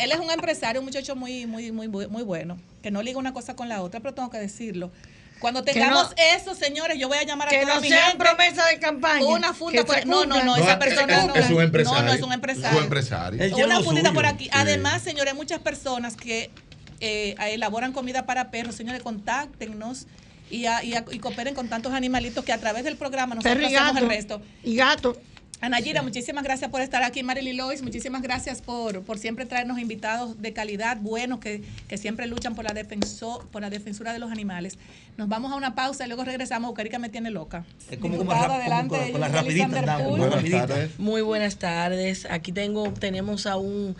él es un empresario, un muchacho muy, muy, muy, muy bueno, que no liga una cosa con la otra, pero tengo que decirlo. Cuando tengamos no- eso, señores, yo voy a llamar a Que toda no mi sean gente. promesas de campaña. Una funda por No, no, no, esa es- persona es, no. es un empresario. No, no es un empresario. Es un empresario. Una fundita suyo. por aquí. Sí. Además, señores, hay muchas personas que eh, elaboran comida para perros. Señores, contáctenos y, a- y, a- y cooperen con tantos animalitos que a través del programa nosotros hacemos el resto. Y gato. Anayira, muchísimas gracias por estar aquí. Marily Lois, muchísimas gracias por, por siempre traernos invitados de calidad, buenos, que, que siempre luchan por la, defenso, por la defensura de los animales. Nos vamos a una pausa y luego regresamos. Eucarica me tiene loca. Es como, como, como adelante, con, con la rapidita andamos, Buenas tardes. Muy buenas tardes. Aquí tengo, tenemos a un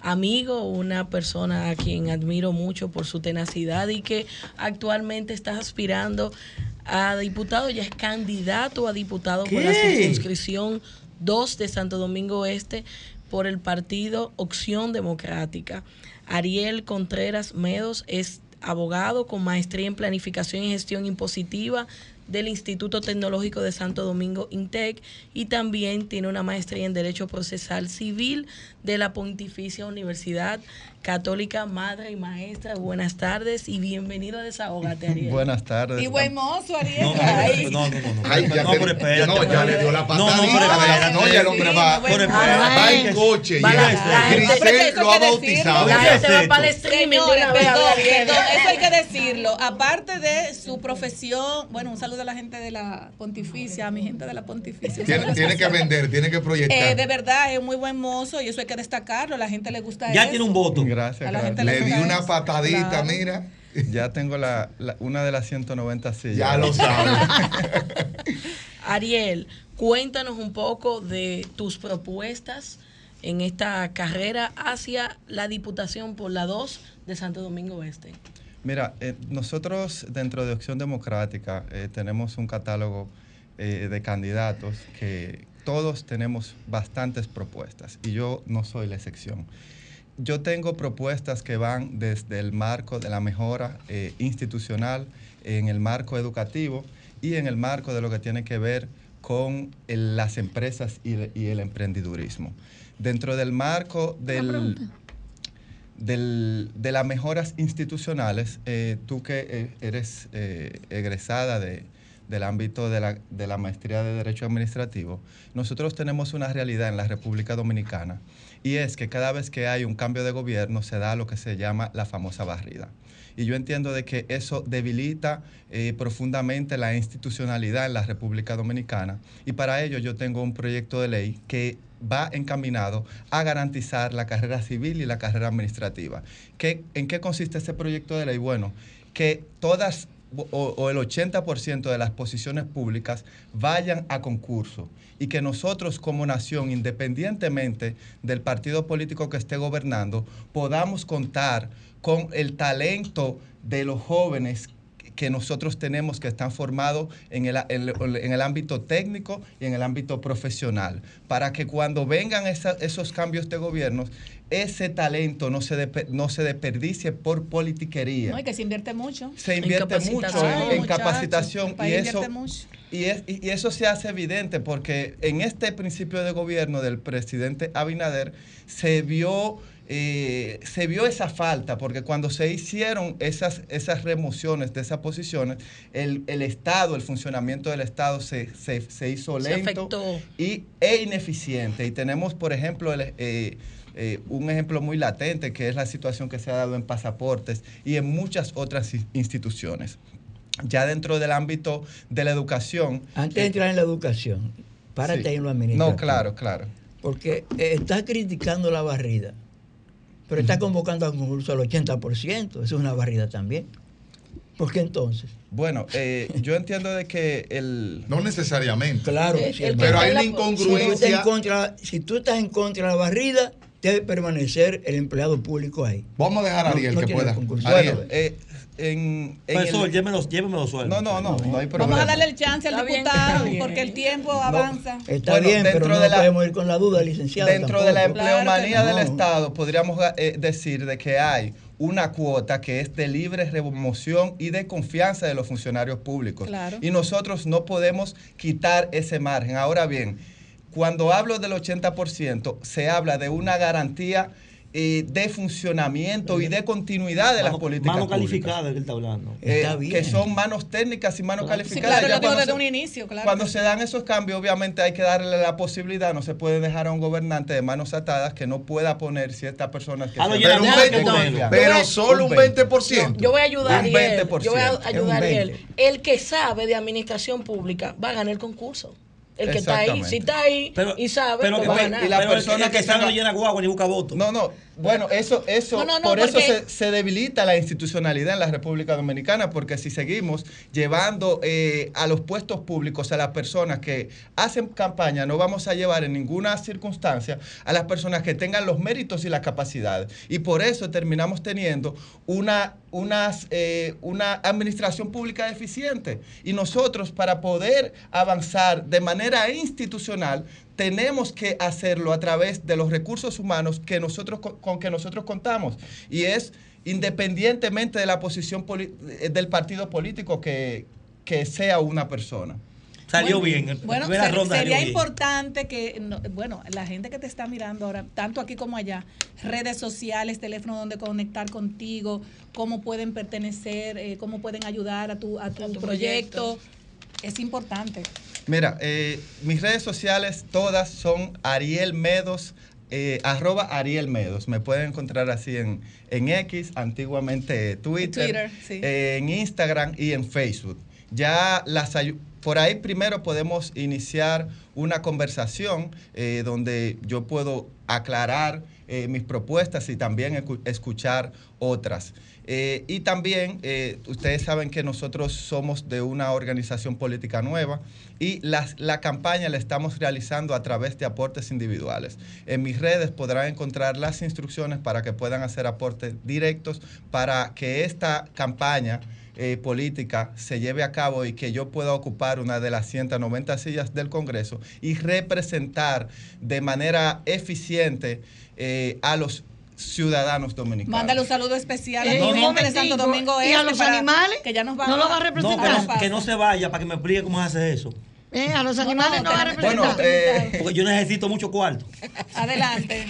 amigo, una persona a quien admiro mucho por su tenacidad y que actualmente está aspirando a diputado, ya es candidato a diputado por la circunscripción 2 de Santo Domingo Este por el partido Opción Democrática. Ariel Contreras Medos es abogado con maestría en planificación y gestión impositiva del Instituto Tecnológico de Santo Domingo INTEC y también tiene una maestría en Derecho Procesal Civil de la Pontificia Universidad Católica Madre y Maestra. Buenas tardes y bienvenido a Desahogate, Ariel. Buenas tardes. Y buen mozo, Ariel. No, no, no, no, no, no. Ya no, te- pero espérate. no, ya le dio la No, no, patadita. pero espérate. No, ya el hombre va, pero mozo. espérate. va en coche. Ya- Grisel lo ha bautizado. La gente va para el streaming eso hay que decirlo. Aparte de su profesión, bueno, un saludo a la gente de la Pontificia, a mi gente de la Pontificia. Tiene, que vender, tiene que proyectar. Eh, de verdad, es muy buen mozo y eso hay que destacarlo. La gente le gusta Ya eso. tiene un voto. Gracias, A la gente gracias. Le di una patadita, Claro. mira. Ya tengo la, la- una de las 190 sillas. Ya lo sabe. Ariel, cuéntanos un poco de tus propuestas en esta carrera hacia la Diputación por la 2 de Santo Domingo Oeste. Mira, eh, nosotros dentro de Opción Democrática eh, tenemos un catálogo eh, de candidatos que todos tenemos bastantes propuestas y yo no soy la excepción. Yo tengo propuestas que van desde el marco de la mejora eh, institucional, en el marco educativo y en el marco de lo que tiene que ver con el- las empresas y, el- y el emprendedurismo. Dentro del marco del, del- de las mejoras institucionales, eh, tú que eh, eres eh, egresada de- del ámbito de la, de la maestría de Derecho Administrativo, nosotros tenemos una realidad en la República Dominicana y es que cada vez que hay un cambio de gobierno se da lo que se llama la famosa barrida. Y yo entiendo de que eso debilita eh, profundamente la institucionalidad en la República Dominicana. Y para ello yo tengo un proyecto de ley que va encaminado a garantizar la carrera civil y la carrera administrativa. ¿Qué, ¿En qué consiste ese proyecto de ley? Bueno, que todas o, el 80% de las posiciones públicas vayan a concurso y que nosotros como nación, independientemente del partido político que esté gobernando, podamos contar con el talento de los jóvenes que nosotros tenemos que están formados en el, en en el ámbito técnico y en el ámbito profesional, para que cuando vengan esos cambios de gobiernos, ese talento no se, depe- no se desperdicie por politiquería No, y que se invierte mucho. se invierte mucho en, capacitación y eso, invierte mucho. y, es- y- eso se hace evidente porque en este principio de gobierno del presidente Abinader se vio, eh, se vio esa falta porque cuando se hicieron esas, esas remociones de esas posiciones, el, el Estado, el funcionamiento del Estado se, se- se hizo Se lento afectó. y, e ineficiente. Y tenemos, por ejemplo, el, eh, eh, un ejemplo muy latente que es la situación que se ha dado en pasaportes y en muchas otras in- instituciones. Ya dentro del ámbito de la educación. Antes de eh, entrar en la educación, Párate Sí. ahí en lo administrativo. No, claro, claro. Porque eh, estás criticando la barrida, pero estás convocando a concurso al 80%. Eso es una barrida también. ¿Por qué entonces? Bueno, eh, yo entiendo de que el... No necesariamente. Claro, El- sí, el. Pero hay una Si tú, estás incongruencia. en contra, si tú estás en contra de la barrida, debe permanecer el empleado público ahí. Vamos a dejar a Ariel no que pueda. Ariel. eh, en, en Profesor, el- llévemelo, llévemelo sueldo. No, no, no, no hay problema. Vamos a darle el chance al diputado bien. porque el tiempo avanza. Está Bueno, bien, pero dentro no de la- podemos ir con la duda, licenciado. Dentro de la tampoco. empleomanía del No. Estado podríamos eh, decir de que hay una cuota que es de libre remoción y de confianza de los funcionarios públicos. Claro. Y nosotros no podemos quitar ese margen. Ahora bien, cuando hablo del 80%, se habla de una garantía eh, de funcionamiento y de continuidad de las políticas Mano públicas. calificada que él está hablando. Eh, Está bien. que son manos técnicas y manos Sí, calificadas. claro, Ya lo digo cuando desde se- un inicio, claro. cuando se sí. dan esos cambios, obviamente hay que darle la posibilidad, no se puede dejar a un gobernante de manos atadas que no pueda poner ciertas personas que Ah, lo se- Pero un de 20%. convenio. Pero solo un 20%. Yo voy a ayudar a Un Ariel. 20%. Yo voy a ayudar a. 20. El que sabe de administración pública va a ganar el concurso. El que está ahí, si está ahí Pero- y sabe, pero que- va a y ganar. la Pero el- persona el que tenga- no llena guagua ni busca voto. No, no. Bueno, eso, eso, No, no, no, por eso se, se debilita la institucionalidad en la República Dominicana, porque si seguimos llevando eh, a los puestos públicos a las personas que hacen campaña, no vamos a llevar en ninguna circunstancia a las personas que tengan los méritos y las capacidades. Y por eso terminamos teniendo una, unas, eh, una administración pública deficiente. Y nosotros, para poder avanzar de manera institucional, tenemos que hacerlo a través de los recursos humanos que nosotros con, que nosotros contamos y es independientemente de la posición eh, del partido político que, que sea una persona. Salió Bueno, bien. en Bueno, ser- ronda sería bien. importante que, no, bueno, la gente que te está mirando ahora, tanto aquí como allá, redes sociales, teléfono donde conectar contigo, cómo pueden pertenecer, eh, cómo pueden ayudar a tu, a tu, A tu proyecto. Es importante. Mira, eh, mis redes sociales todas son Ariel Medos, eh, arroba Ariel Medos. Me pueden encontrar así en, en X, antiguamente Twitter, Twitter, sí. eh, en Instagram y en Facebook. Ya las por ahí primero podemos iniciar una conversación eh, donde yo puedo aclarar eh, mis propuestas y también escu- escuchar otras. Eh, y también ustedes saben que nosotros somos de una organización política nueva y la campaña la estamos realizando a través de aportes individuales. En mis redes podrán encontrar las instrucciones para que puedan hacer aportes directos para que esta campaña eh, política se lleve a cabo y que yo pueda ocupar una de las 190 sillas del Congreso y representar de manera eficiente eh, a los ciudadanos dominicanos. Mándale un saludo especial a Eh, un gente de Santo Domingo ¿y a Este los animales? Que ya nos van ¿No lo va a No, representar? que no, que no se vaya para que me explique cómo se hace eso. Eh, a los No, animales no, no, va a representar. Bueno, eh, Porque yo necesito mucho cuarto. Adelante.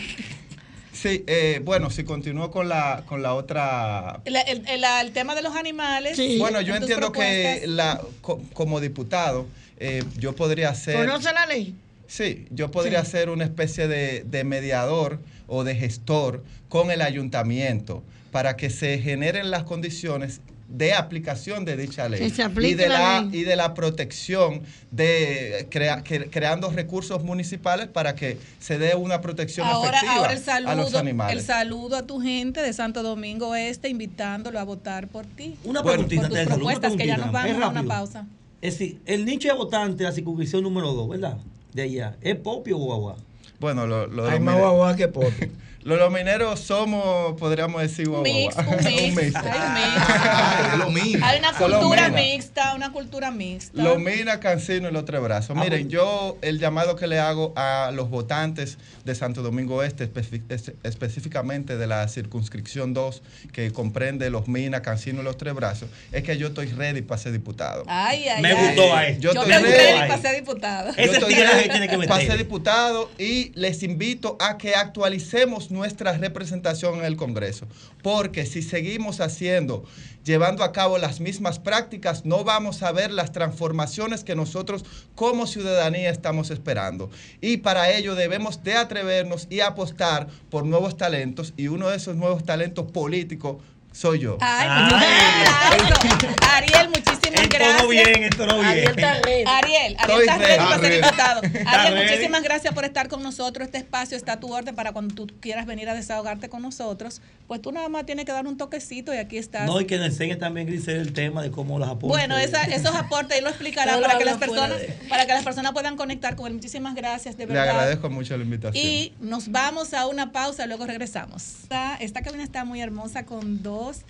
Sí, eh, bueno, si continúo con la, con la otra El, el- el- el tema de los animales. Sí. Bueno, yo entiendo que la, co- como diputado, eh, yo podría ser... ¿Conoce la ley? Sí, yo podría Sí. ser una especie de, de mediador o de gestor con el ayuntamiento para que se generen las condiciones de aplicación de dicha ley Que se aplique y de la la, ley. y de la protección de crea- que- creando recursos municipales para que se dé una protección Ahora, efectiva ahora el a los saludo, animales. el saludo a tu gente de Santo Domingo Este, invitándolo a votar por ti. Una Bueno, preguntita, por tus una propuestas, que ya nos vamos a una pausa. Es decir, el nicho de votantes de la circunscripción número 2, ¿verdad? De allá, ¿es Popio o Guagua? Bueno, lo, lo- Hay más guagua que popi. lo- los mineros somos, podríamos decir. Mix, un mix, Un mix. hay un mix. Una cultura mixta, una cultura mixta. Los Mina, Cancino y los Tres Brazos. Ah, Miren, yo el llamado que le hago a los votantes de Santo Domingo Este, espe- es- específicamente de la circunscripción 2, que comprende los Mina, Cancino y los Tres Brazos, es que yo estoy ready para ser diputado. Ay, ay, Me ay. gustó a él. Yo Yo estoy ready. ready para ser diputado. Ese Yo estoy tigre tiene que para ser diputado y les invito a que actualicemos nuestra representación en el Congreso. Porque si seguimos haciendo, llevando a cabo las mismas prácticas, no vamos a ver las transformaciones que nosotros como ciudadanía estamos esperando. Y para ello debemos de atrevernos y apostar por nuevos talentos y uno de esos nuevos talentos políticos soy yo. Ay, Ay. muchísimas gracias. Ariel, muchísimas muchísimas Bien, entonó bien. Ariel está ready. Ariel, Ariel está ready para ser invitado. Ariel, muchísimas gracias por estar con nosotros. Este espacio está a tu orden para cuando tú quieras venir a desahogarte con nosotros. Pues tú nada más tienes que dar un toquecito y aquí estás. No, y que nos enseñe también, Grisel, el tema de cómo las aportes. Bueno, esa- esos aportes él lo explicará Todo para que las personas, para que las personas puedan conectar con él. Muchísimas gracias, de Le verdad. agradezco mucho la invitación. Y nos vamos a una pausa, luego regresamos. Esta, esta cabina está muy hermosa con dos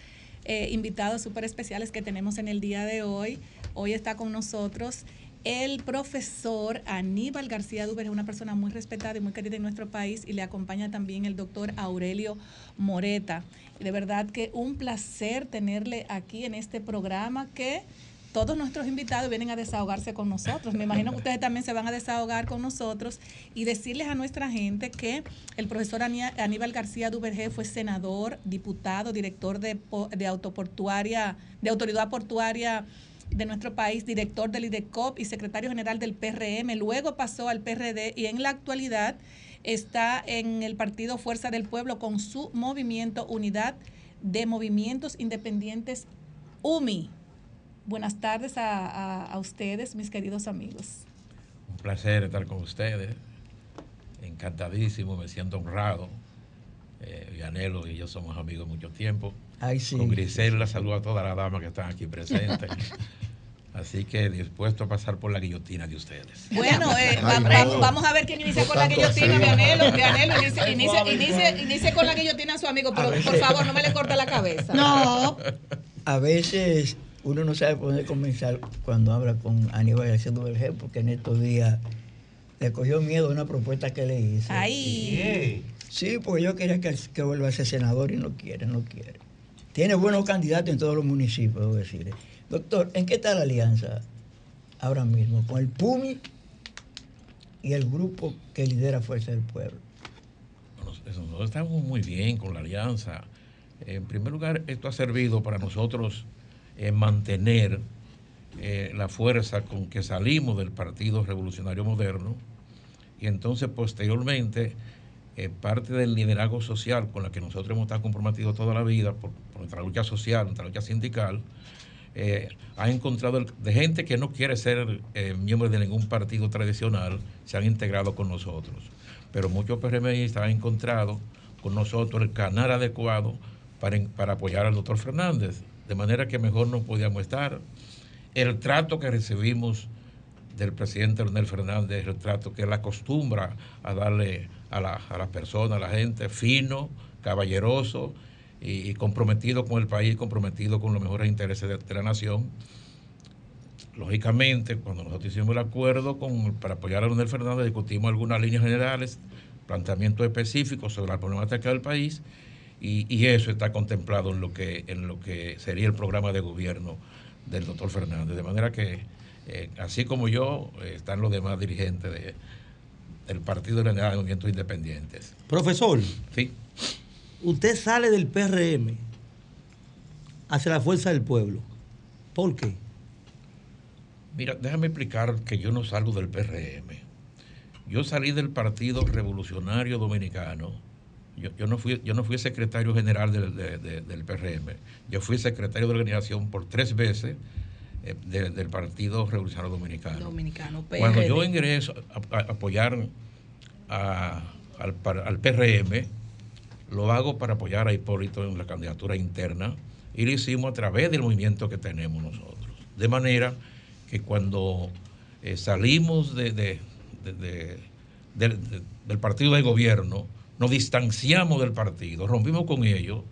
eh, invitados súper especiales que tenemos en el día de hoy. Hoy está con nosotros el profesor Aníbal García Duber, es una persona muy respetada y muy querida en nuestro país, y le acompaña también el doctor Aurelio Moreta. De verdad que un placer tenerle aquí en este programa que todos nuestros invitados vienen a desahogarse con nosotros. Me imagino que ustedes también se van a desahogar con nosotros y decirles a nuestra gente que el profesor Aníbal García Duvergé fue senador, diputado, director de, de autoportuaria, de autoridad portuaria de nuestro país, director del IDECOP y secretario general del PRM. Luego pasó al PRD y en la actualidad está en el partido Fuerza del Pueblo con su movimiento Unidad de Movimientos Independientes UMI. Buenas tardes a, a- ustedes, mis queridos amigos. Un placer estar con ustedes. Encantadísimo, me siento honrado. Eh, Vianelo y yo somos amigos mucho tiempo. Ay, sí. Con Grisel la saludo a todas las damas que están aquí presentes. Así que dispuesto a pasar por la guillotina de ustedes. Bueno, eh, va- Ay, va- no. vamos a ver quién inicia No con la guillotina, así. Vianelo. Vianelo, inicie, inicie, inicie- inicie con la guillotina a su amigo, pero por favor, no me le corte la cabeza. No. A veces uno no sabe por dónde comenzar cuando habla con Aníbal García Duvergé, porque en estos días le cogió miedo a una propuesta que le hice. Ay. Sí, porque yo quería que, que vuelva a ser senador y no quiere, no quiere. Tiene buenos candidatos en todos los municipios, debo decirle. Doctor, ¿en qué está la alianza ahora mismo? Con el PUMI y el grupo que lidera Fuerza del Pueblo. Eso, Nosotros estamos muy bien con la alianza. En primer lugar, esto ha servido para nosotros eh, mantener eh, la fuerza con que salimos del Partido Revolucionario Moderno y entonces posteriormente parte del liderazgo social con la que nosotros hemos estado comprometidos toda la vida por, nuestra lucha social, nuestra lucha sindical, eh, ha encontrado de gente que no quiere ser eh, miembro de ningún partido tradicional, se han integrado con nosotros. Pero muchos PRMistas han encontrado con nosotros el canal adecuado para, para apoyar al doctor Fernández, de manera que mejor no podíamos estar. El trato que recibimos del presidente Leonel Fernández, el trato que él acostumbra a darle a la, a las personas, a la gente, fino, caballeroso y, comprometido con el país, comprometido con los mejores intereses de, la nación. Lógicamente, cuando nosotros hicimos el acuerdo para apoyar a Leonel Fernández, discutimos algunas líneas generales, planteamientos específicos sobre la problemática del país y, y eso está contemplado en lo, que, en lo que sería el programa de gobierno del doctor Fernández. De manera que, eh, así como yo, eh, están los demás dirigentes de- del Partido de Movimientos Independientes. Profesor, Sí. usted sale del PRM hacia la fuerza del pueblo. ¿Por qué? Mira, déjame explicar que yo no salgo del PRM. Yo salí del Partido Revolucionario Dominicano. Yo, yo no, fui, yo no fui secretario general del, de- de- del PRM. Yo fui secretario de organización por tres veces de- del Partido Revolucionario Dominicano. Dominicano, Cuando yo ingreso a, apoyar a- al, PRM, lo hago para apoyar a Hipólito en la candidatura interna y lo hicimos a través del movimiento que tenemos nosotros. De manera que cuando eh, salimos de- de- de- de- del- de- del partido de gobierno, nos distanciamos del partido, rompimos con ellos,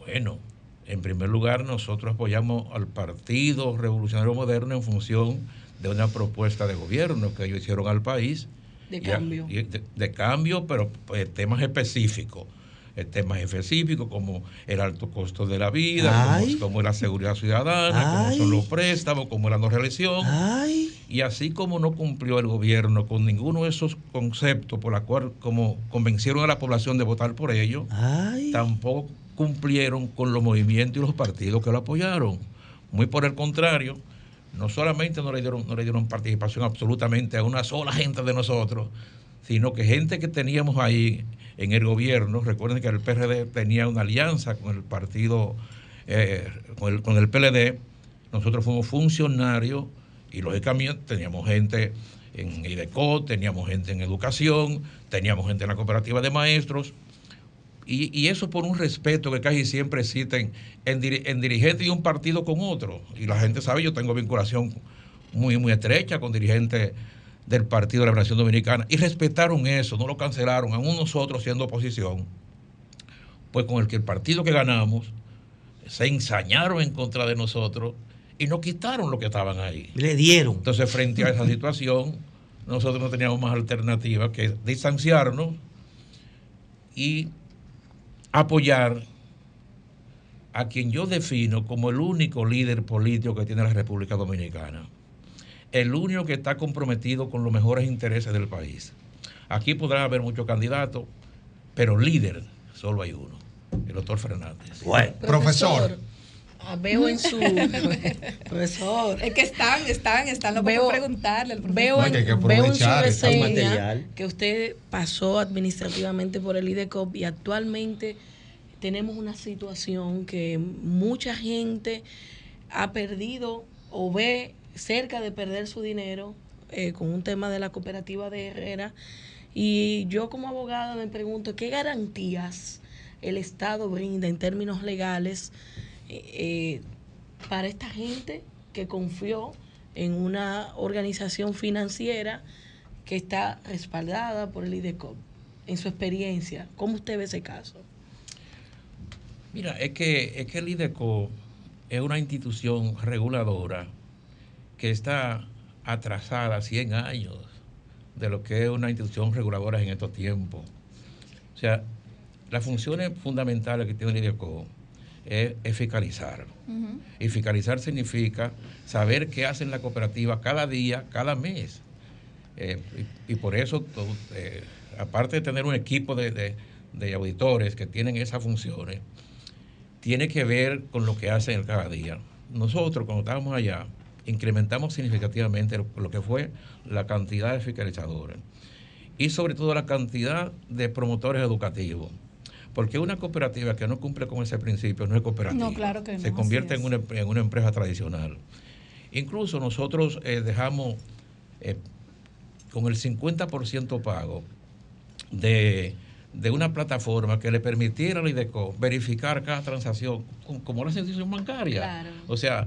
bueno, en primer lugar nosotros apoyamos al Partido Revolucionario Moderno en función de una propuesta de gobierno que ellos hicieron al país. De a- cambio. y de, de cambio, pero pues, temas específicos. Eh, Temas específicos como el alto costo de la vida, como, como la seguridad ciudadana, Ay. como son los préstamos, como la no reelección. Y así como no cumplió el gobierno con ninguno de esos conceptos por la cual como convencieron a la población de votar por ellos, tampoco cumplieron con los movimientos y los partidos que lo apoyaron. Muy por el contrario, no solamente no le dieron, no le dieron participación absolutamente a una sola gente de nosotros, sino que gente que teníamos ahí en el gobierno, recuerden que el PRD tenía una alianza con el partido, eh, con, el, con el PLD, nosotros fuimos funcionarios y lógicamente teníamos gente en IDECO, teníamos gente en educación, teníamos gente en la cooperativa de maestros. Y, y eso por un respeto que casi siempre existe en, en dirigentes de un partido con otro. Y la gente sabe, yo tengo vinculación muy, muy estrecha con dirigentes del Partido de la Liberación Dominicana. Y respetaron eso, no lo cancelaron, aún nosotros siendo oposición. Pues con el que el partido que ganamos se ensañaron en contra de nosotros y nos quitaron lo que estaban ahí. Le dieron. Entonces, frente a esa situación, nosotros no teníamos más alternativa que distanciarnos y apoyar a quien yo defino como el único líder político que tiene la República Dominicana. El único que está comprometido con los mejores intereses del país. Aquí podrán haber muchos candidatos, pero líder solo hay uno, el doctor Fernández. Profesor. Ah, Veo en su profesor. Es que están, están, están locos Veo- preguntarle al profesor. Veo, en, veo en su reseña material. que usted pasó administrativamente por el IDECOP y actualmente tenemos una situación que mucha gente ha perdido o ve cerca de perder su dinero eh, con un tema de la cooperativa de Herrera. Y yo como abogada me pregunto, ¿qué garantías el Estado brinda en términos legales eh, para esta gente que confió en una organización financiera que está respaldada por el IDECOP? En su experiencia, ¿cómo usted ve ese caso? Mira, es que, es que el IDECO es una institución reguladora que está atrasada 100 años de lo que es una institución reguladora en estos tiempos. O sea, las funciones fundamentales que tiene el IDECO es, fiscalizar. Y fiscalizar significa saber qué hacen la cooperativa cada día, cada mes. Eh, y, por eso, eh, aparte de tener un equipo de, de- auditores que tienen esas funciones, tiene que ver con lo que hacen cada día. Nosotros, cuando estábamos allá, incrementamos significativamente lo, lo que fue la cantidad de fiscalizadores y sobre todo la cantidad de promotores educativos. Porque una cooperativa que no cumple con ese principio no es cooperativa. No, claro que no, Se convierte en una, en una empresa tradicional. Incluso nosotros eh, dejamos eh, con el 50% pago de, de una plataforma que le permitiera al IDECO verificar cada transacción como la institución bancaria. Claro. O sea,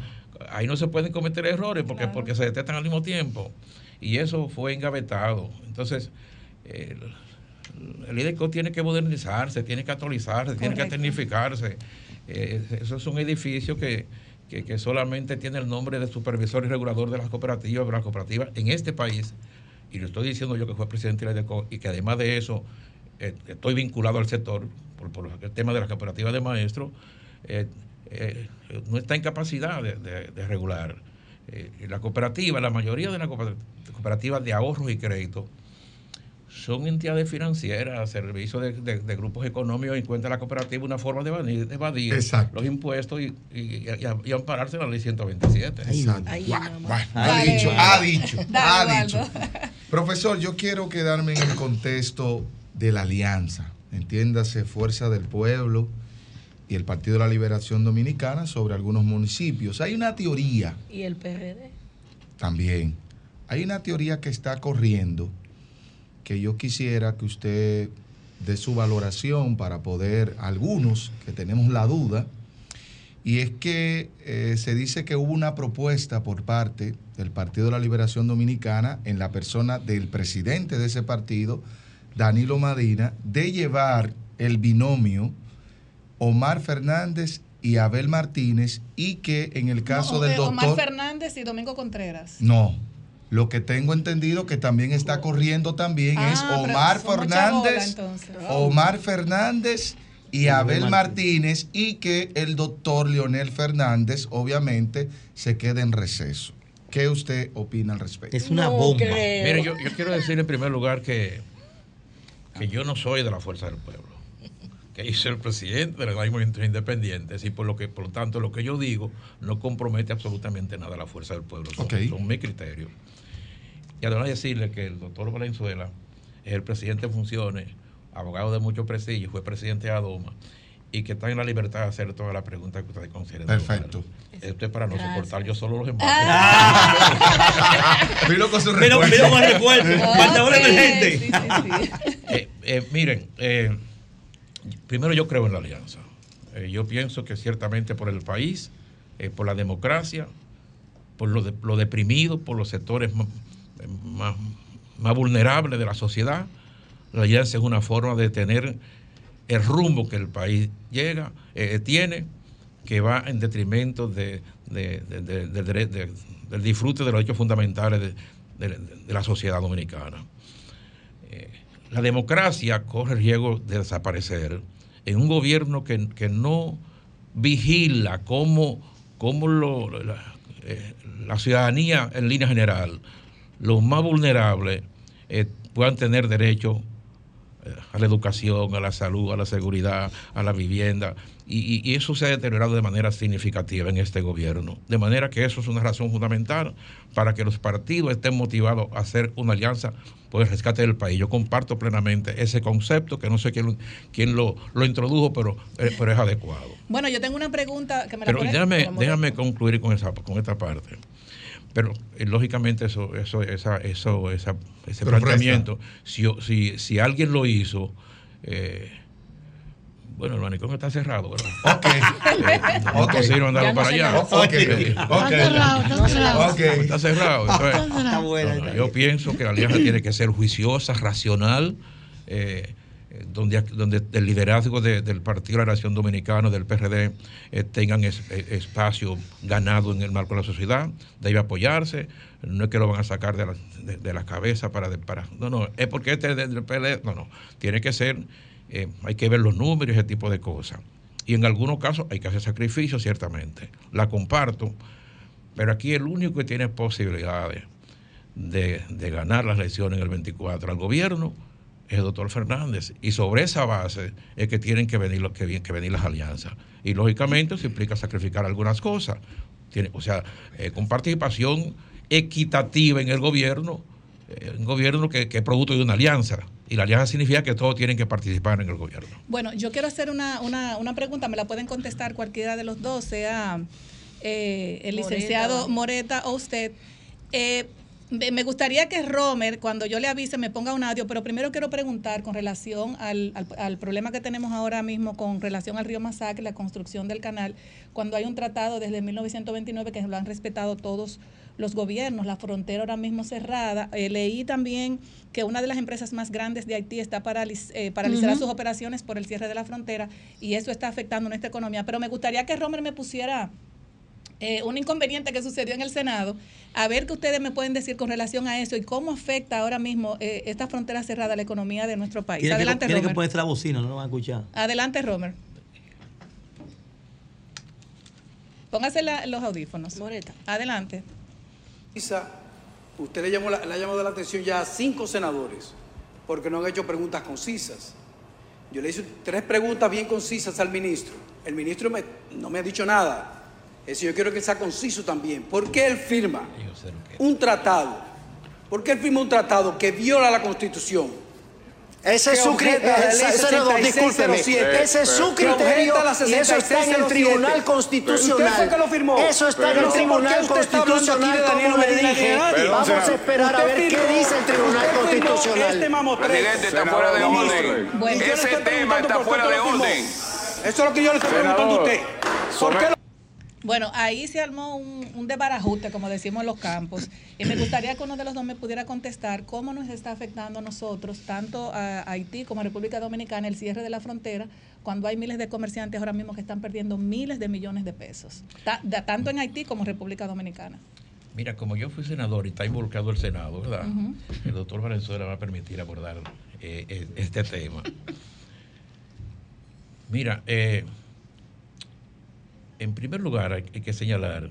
ahí no se pueden cometer errores porque, porque se detectan al mismo tiempo. Y eso fue engavetado. Entonces, el, el IDECO tiene que modernizarse, tiene que actualizarse, tiene que tecnificarse. Eh, eso es un edificio que, que, que solamente tiene el nombre de supervisor y regulador de las cooperativas, de las cooperativas en este país. Y lo estoy diciendo yo que fue presidente de la IDECO y que además de eso eh, estoy vinculado al sector por, por el tema de las cooperativas de maestros, eh, eh, no está en capacidad de, de- de regular. La cooperativa, la mayoría de las cooper- cooperativas de ahorros y crédito son entidades financieras, servicios de, de- de grupos económicos, y encuentra la cooperativa una forma de evadir, de evadir los impuestos y, y- y- y ampararse en la ley 127. Exacto. Ay, mamá. guau. Ha Dale. dicho, ha dicho, Dale, ha dicho. Profesor, yo quiero quedarme en el contexto de la alianza. Entiéndase, Fuerza del Pueblo y el Partido de la Liberación Dominicana sobre algunos municipios. Hay una teoría ¿Y el PRD? también. Hay una teoría que está corriendo que yo quisiera que usted dé su valoración para poder, algunos que tenemos la duda, y es que eh, se dice que hubo una propuesta por parte del Partido de la Liberación Dominicana en la persona del presidente de ese partido, Danilo Madina, de llevar el binomio Omar Fernández y Abel Martínez y que en el caso No, del doctor... Omar Fernández y Domingo Contreras. No. Lo que tengo entendido que también está corriendo también es Ah, pero Omar bola, Fernández. Omar Fernández y Abel Martínez y que el doctor Leonel Fernández obviamente se quede en receso. ¿Qué usted opina al respecto? Es una No bomba. Mire, yo, yo quiero decir en primer lugar que, que yo no soy de la Fuerza del Pueblo. Que yo soy el presidente de los movimientos independientes y por lo que, por lo tanto, lo que yo digo no compromete absolutamente nada a la Fuerza del Pueblo. Son, Ok. son mis criterios. Y además decirle que el doctor Valenzuela es el presidente en funciones, abogado de mucho prestigio, fue presidente de ADOMA y que están en la libertad de hacer todas las preguntas que ustedes consideren. Perfecto. Esto es para no Gracias. soportar yo solo los embates. Con su refuerzo. vino con refuerzo. Faltador emergente. Eh, eh, miren, eh, primero yo creo en la alianza. Eh, yo pienso que ciertamente por el país, eh, por la democracia, por lo, de- lo deprimido, por los sectores más, más, vulnerables de la sociedad, la alianza es una forma de tener el rumbo que el país llega, eh, tiene, que va en detrimento de, de- de- de- del disfrute de los derechos fundamentales de- la sociedad dominicana. Eh, la democracia corre el riesgo de desaparecer en un gobierno que, que no vigila cómo, cómo lo- eh, la ciudadanía en línea general, los más vulnerables, eh, puedan tener derecho eh, a la educación, a la salud, a la seguridad, a la vivienda. Y, eso se ha deteriorado de manera significativa en este gobierno. De manera que eso es una razón fundamental para que los partidos estén motivados a hacer una alianza por el rescate del país. Yo comparto plenamente ese concepto, que no sé quién, quién lo, lo introdujo, pero, eh, pero es adecuado. Bueno, yo tengo una pregunta que me la Pero déjame, déjame concluir con, esa, con esta parte. Pero eh, lógicamente eso, eso, esa, eso, esa- ese Pero planteamiento, si, yo- si, si alguien lo hizo, eh, bueno, el manicomio está cerrado, ¿verdad? Ok. Eh, no Ok. consigo mandarlo Ya no para se allá. llama. Ok. Eh, Ok. Está cerrado, está cerrado. Está cerrado. Entonces, Está cerrado. no, no, yo pienso que la alianza tiene que ser juiciosa, racional, eh, donde, donde el liderazgo de- del Partido de la Nación Dominicana, del PRD, eh, tengan eh, espacio ganado en el marco de la sociedad, debe apoyarse, no es que lo van a sacar de la, de, la cabeza para, para... No, no, es porque este es del PLD, no, no, tiene que ser, eh, hay que ver los números y ese tipo de cosas. Y en algunos casos hay que hacer sacrificios, ciertamente. La comparto, pero aquí el único que tiene posibilidades de, de ganar las elecciones en el 24 al gobierno el doctor Fernández. Y sobre esa base es que tienen que venir, que, venir las alianzas. Y lógicamente eso implica sacrificar algunas cosas. Tiene, o sea, eh, con participación equitativa en el gobierno, eh, un gobierno que, que es producto de una alianza. Y la alianza significa que todos tienen que participar en el gobierno. Bueno, yo quiero hacer una, una, una pregunta, me la pueden contestar cualquiera de los dos, sea eh, el Moreta. licenciado Moreta o usted. Eh, me gustaría que Romer, cuando yo le avise, me ponga un audio, pero primero quiero preguntar con relación al, al- al problema que tenemos ahora mismo con relación al río Masacre, la construcción del canal, cuando hay un tratado desde 1929 que lo han respetado todos los gobiernos, la frontera ahora mismo cerrada. Eh, leí también que una de las empresas más grandes de Haití está paraliz eh, paralizará Ujú. sus operaciones por el cierre de la frontera y eso está afectando nuestra economía. Pero me gustaría que Romer me pusiera eh, un inconveniente que sucedió en el Senado, a ver qué ustedes me pueden decir con relación a eso y cómo afecta ahora mismo eh, esta frontera cerrada a la economía de nuestro país. Tiene, que, Adelante, tiene que Romer. ponerse la bocina, no lo van a escuchar. Adelante, Romer. Póngase la- los audífonos. Moreta. Adelante. Isa, usted le, llamó la, le ha llamado la atención ya a cinco senadores porque no han hecho preguntas concisas. Yo le hice tres preguntas bien concisas al ministro. El ministro me- no me ha dicho nada. Es decir, yo quiero que sea conciso también. ¿Por qué él firma un tratado? ¿Por qué él firma un tratado que viola la Constitución? Ese es su cri- objeta la ley senador, 6607, discúlpeme. Ese es su criterio y eso está en el 6607. Tribunal Constitucional. Usted fue que lo firmó. Eso está en el ¿por qué Tribunal Constitucional, como le dije. Vamos a esperar a ver qué dice el Tribunal Constitucional. Este. Presidente, está fuera de orden. Ese tema está fuera de orden. Eso es lo que yo le estoy preguntando a usted. ¿Por qué lo- Bueno, ahí se armó un, un desbarajuste, como decimos en los campos, y me gustaría que uno de los dos me pudiera contestar cómo nos está afectando a nosotros, tanto a Haití como a República Dominicana, el cierre de la frontera, cuando hay miles de comerciantes ahora mismo que están perdiendo miles de millones de pesos, tanto en Haití como en República Dominicana. Mira, como yo fui senador y está involucrado el Senado, ¿verdad? El doctor Valenzuela va a permitir abordar eh, eh, este tema. Mira, eh, en primer lugar hay, que señalar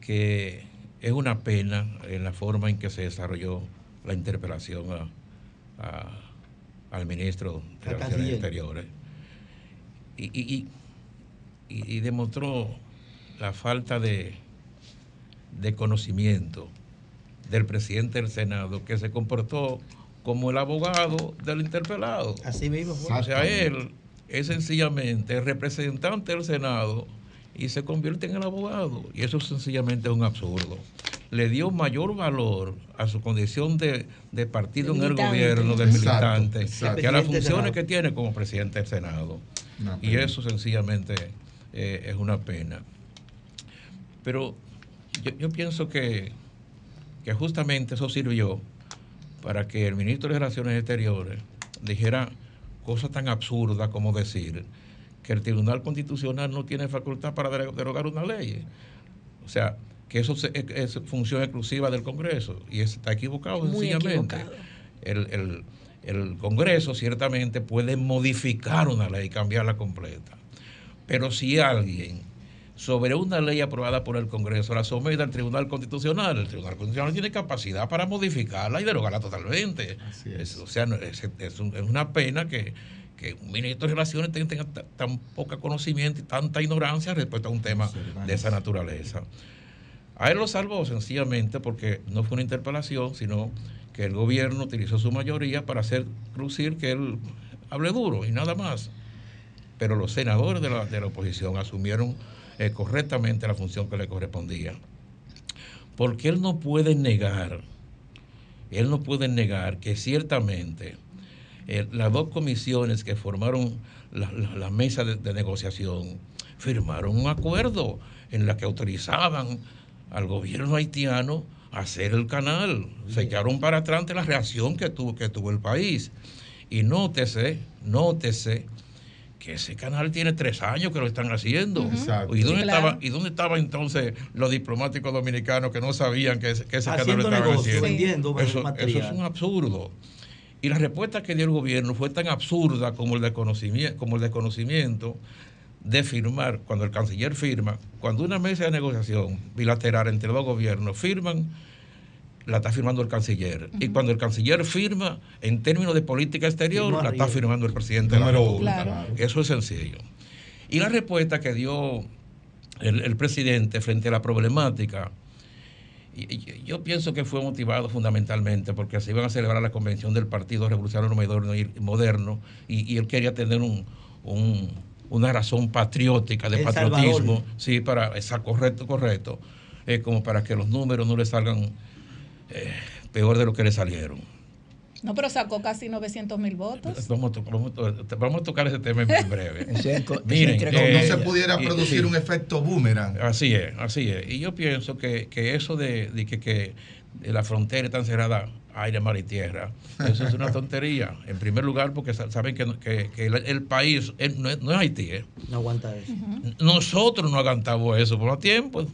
que es una pena en la forma en que se desarrolló la interpelación a- a- al ministro de Relaciones. Exteriores. Y, y- y- y- y demostró la falta de, de conocimiento del presidente del Senado que se comportó como el abogado del interpelado. Así mismo fue. O sea, él es sencillamente representante del Senado y se convierte en el abogado. Y eso sencillamente es un absurdo. Le dio mayor valor a su condición de, de partido De en el gobierno, Exacto, militante, exacto. que a las funciones que tiene como presidente del Senado. Y eso sencillamente eh, es una pena. Pero yo, yo pienso que, que justamente eso sirvió para que el ministro de Relaciones Exteriores dijera cosas tan absurdas como decir que el Tribunal Constitucional no tiene facultad para dero- derogar una ley. O sea, que eso es, función exclusiva del Congreso y está equivocado Muy sencillamente. equivocado. El, el- el Congreso ciertamente puede modificar una ley, cambiarla completa. Pero si alguien sobre una ley aprobada por el Congreso la somete al Tribunal Constitucional, el Tribunal Constitucional tiene capacidad para modificarla y derogarla totalmente. Es- o sea, es, es un- es una pena que, que un ministro de Relaciones tenga, tenga ta- tan poca conocimiento y tanta ignorancia respecto a un tema de esa naturaleza. A él lo salvó sencillamente porque no fue una interpelación, sino que el gobierno utilizó su mayoría para hacer lucir que él hable duro y nada más. Pero los senadores de la, de la oposición asumieron eh, correctamente la función que le correspondía. Porque él no puede negar, él no puede negar que ciertamente eh, las dos comisiones que formaron la, la- la mesa de, de negociación firmaron un acuerdo en la que autorizaban al gobierno haitiano a hacer el canal. Se echaron para atrás ante la reacción que tuvo, que tuvo el país. Y nótese, nótese que ese canal tiene tres años que lo están haciendo. Ujú. Exacto. ¿Y dónde, Sí, claro. estaba, ¿Y dónde estaban entonces los diplomáticos dominicanos que no sabían que ese, que ese canal lo estaban negocio, haciendo? vendiendo eso, material. eso es un absurdo. Y la respuesta que dio el gobierno fue tan absurda como el desconocimiento, como el desconocimiento de firmar, cuando el canciller firma, cuando una mesa de negociación bilateral entre dos gobiernos firman, la está firmando el canciller. Y cuando el canciller firma, en términos de política exterior, la está firmando el presidente de la Número uno, República. claro. Eso es sencillo. Y la respuesta que dio el, el presidente frente a la problemática, y- y yo pienso que fue motivado fundamentalmente porque se iban a celebrar la convención del Partido Revolucionario Moderno y, moderno, y, él quería tener un, un- una razón patriótica de El patriotismo, Salvador. sí, para, esa, correcto, correcto, eh, como para que los números no le salgan eh, peor de lo que le salieron. No, pero sacó casi 900 mil votos. Vamos a, vamos vamos tocar ese tema en breve. Miren, eh, no se pudiera y- producir un efecto boomerang. Así es, así es. Y yo pienso que, que eso de, de que, que la frontera está cerrada aire, mar y tierra, eso es una tontería. En primer lugar, porque sa- saben que, que- que el, el país es- no, es, no es Haití. ¿eh? No aguanta eso. Nosotros no aguantamos eso por los tiempos,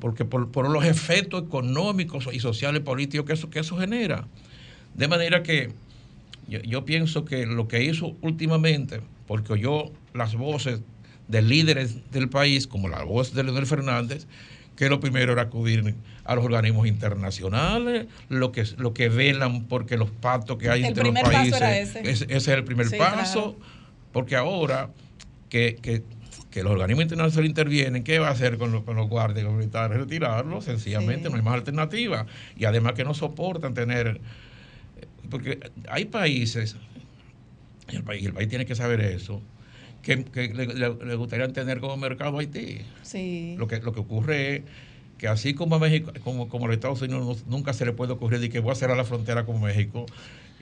porque por, por los efectos económicos y sociales políticos que eso, que eso genera. De manera que yo, yo pienso que lo que hizo últimamente, porque oyó las voces de líderes del país, como la voz de Leonel Fernández, que lo primero era acudir a los organismos internacionales, lo que, lo que velan porque los pactos que hay El entre los paso países, era ese. ese es el primer Sí, paso, porque ahora que, que- que los organismos internacionales intervienen, ¿qué va a hacer con los, con los guardias los militares? Retirarlos, sencillamente, no hay más alternativa. Y además que no soportan tener, porque hay países, y el país, el país tiene que saber eso, que, que le, gustaría tener como mercado a Haití. Sí. Lo que, lo que ocurre es que así como a México, como, como a los Estados Unidos nunca se le puede ocurrir de que voy a cerrar la frontera con México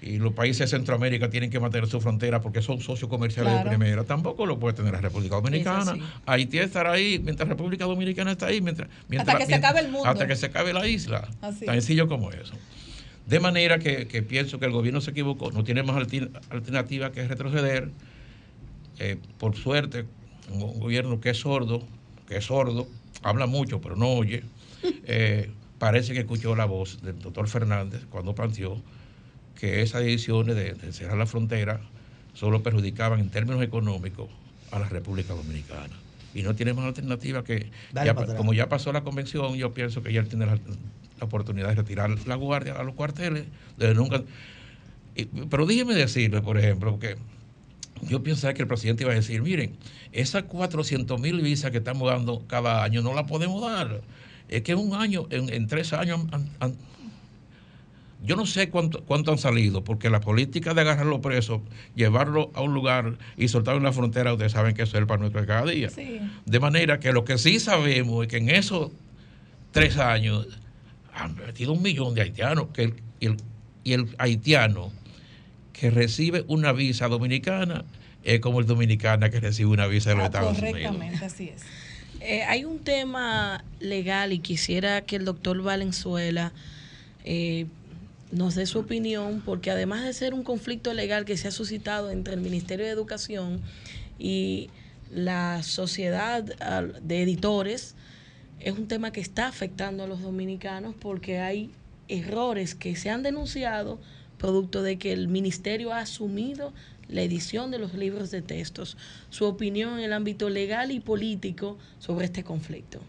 y los países de Centroamérica tienen que mantener su frontera porque son socios comerciales Claro. de primera, tampoco lo puede tener la República Dominicana. Haití estará ahí mientras República Dominicana está ahí, mientras, mientras- que se acabe el mundo. Hasta que se acabe la isla. Así. Tan sencillo como eso. De manera que, que pienso que el gobierno se equivocó, no tiene más alternativa que retroceder. Eh, por suerte, un un gobierno que es sordo, que es sordo, habla mucho pero no oye, eh, parece que escuchó la voz del doctor Fernández cuando planteó que esas decisiones de, de cerrar la frontera solo perjudicaban en términos económicos a la República Dominicana. Y no tiene más alternativa que, ya como ya pasó la convención, yo pienso que ya él tiene la, la oportunidad de retirar la guardia a los cuarteles. Desde nunca, y- pero déjeme decirle, por ejemplo, que yo pensaba que el presidente iba a decir, miren, esas 400 mil visas que estamos dando cada año no las podemos dar. Es que en un año, en, en tres años han, han- Yo no sé cuánto, cuánto han salido, porque la política de agarrar los presos, llevarlo a un lugar y soltarlo en la frontera, ustedes saben que eso es el pan nuestro de cada día. Sí. De manera que lo que sí sabemos es que en esos tres años han metido un millón de haitianos, que el- y, el, y el haitiano que recibe una visa dominicana es como el dominicana que recibe una visa de los Ah, Estados Unidos. Correctamente, así es. Eh, hay un tema legal y quisiera que el doctor Valenzuela eh, nos dé su opinión, porque además de ser un conflicto legal que se ha suscitado entre el Ministerio de Educación y la sociedad de editores, es un tema que está afectando a los dominicanos porque hay errores que se han denunciado producto de que el ministerio ha asumido la edición de los libros de textos. Su opinión en el ámbito legal y político sobre este conflicto.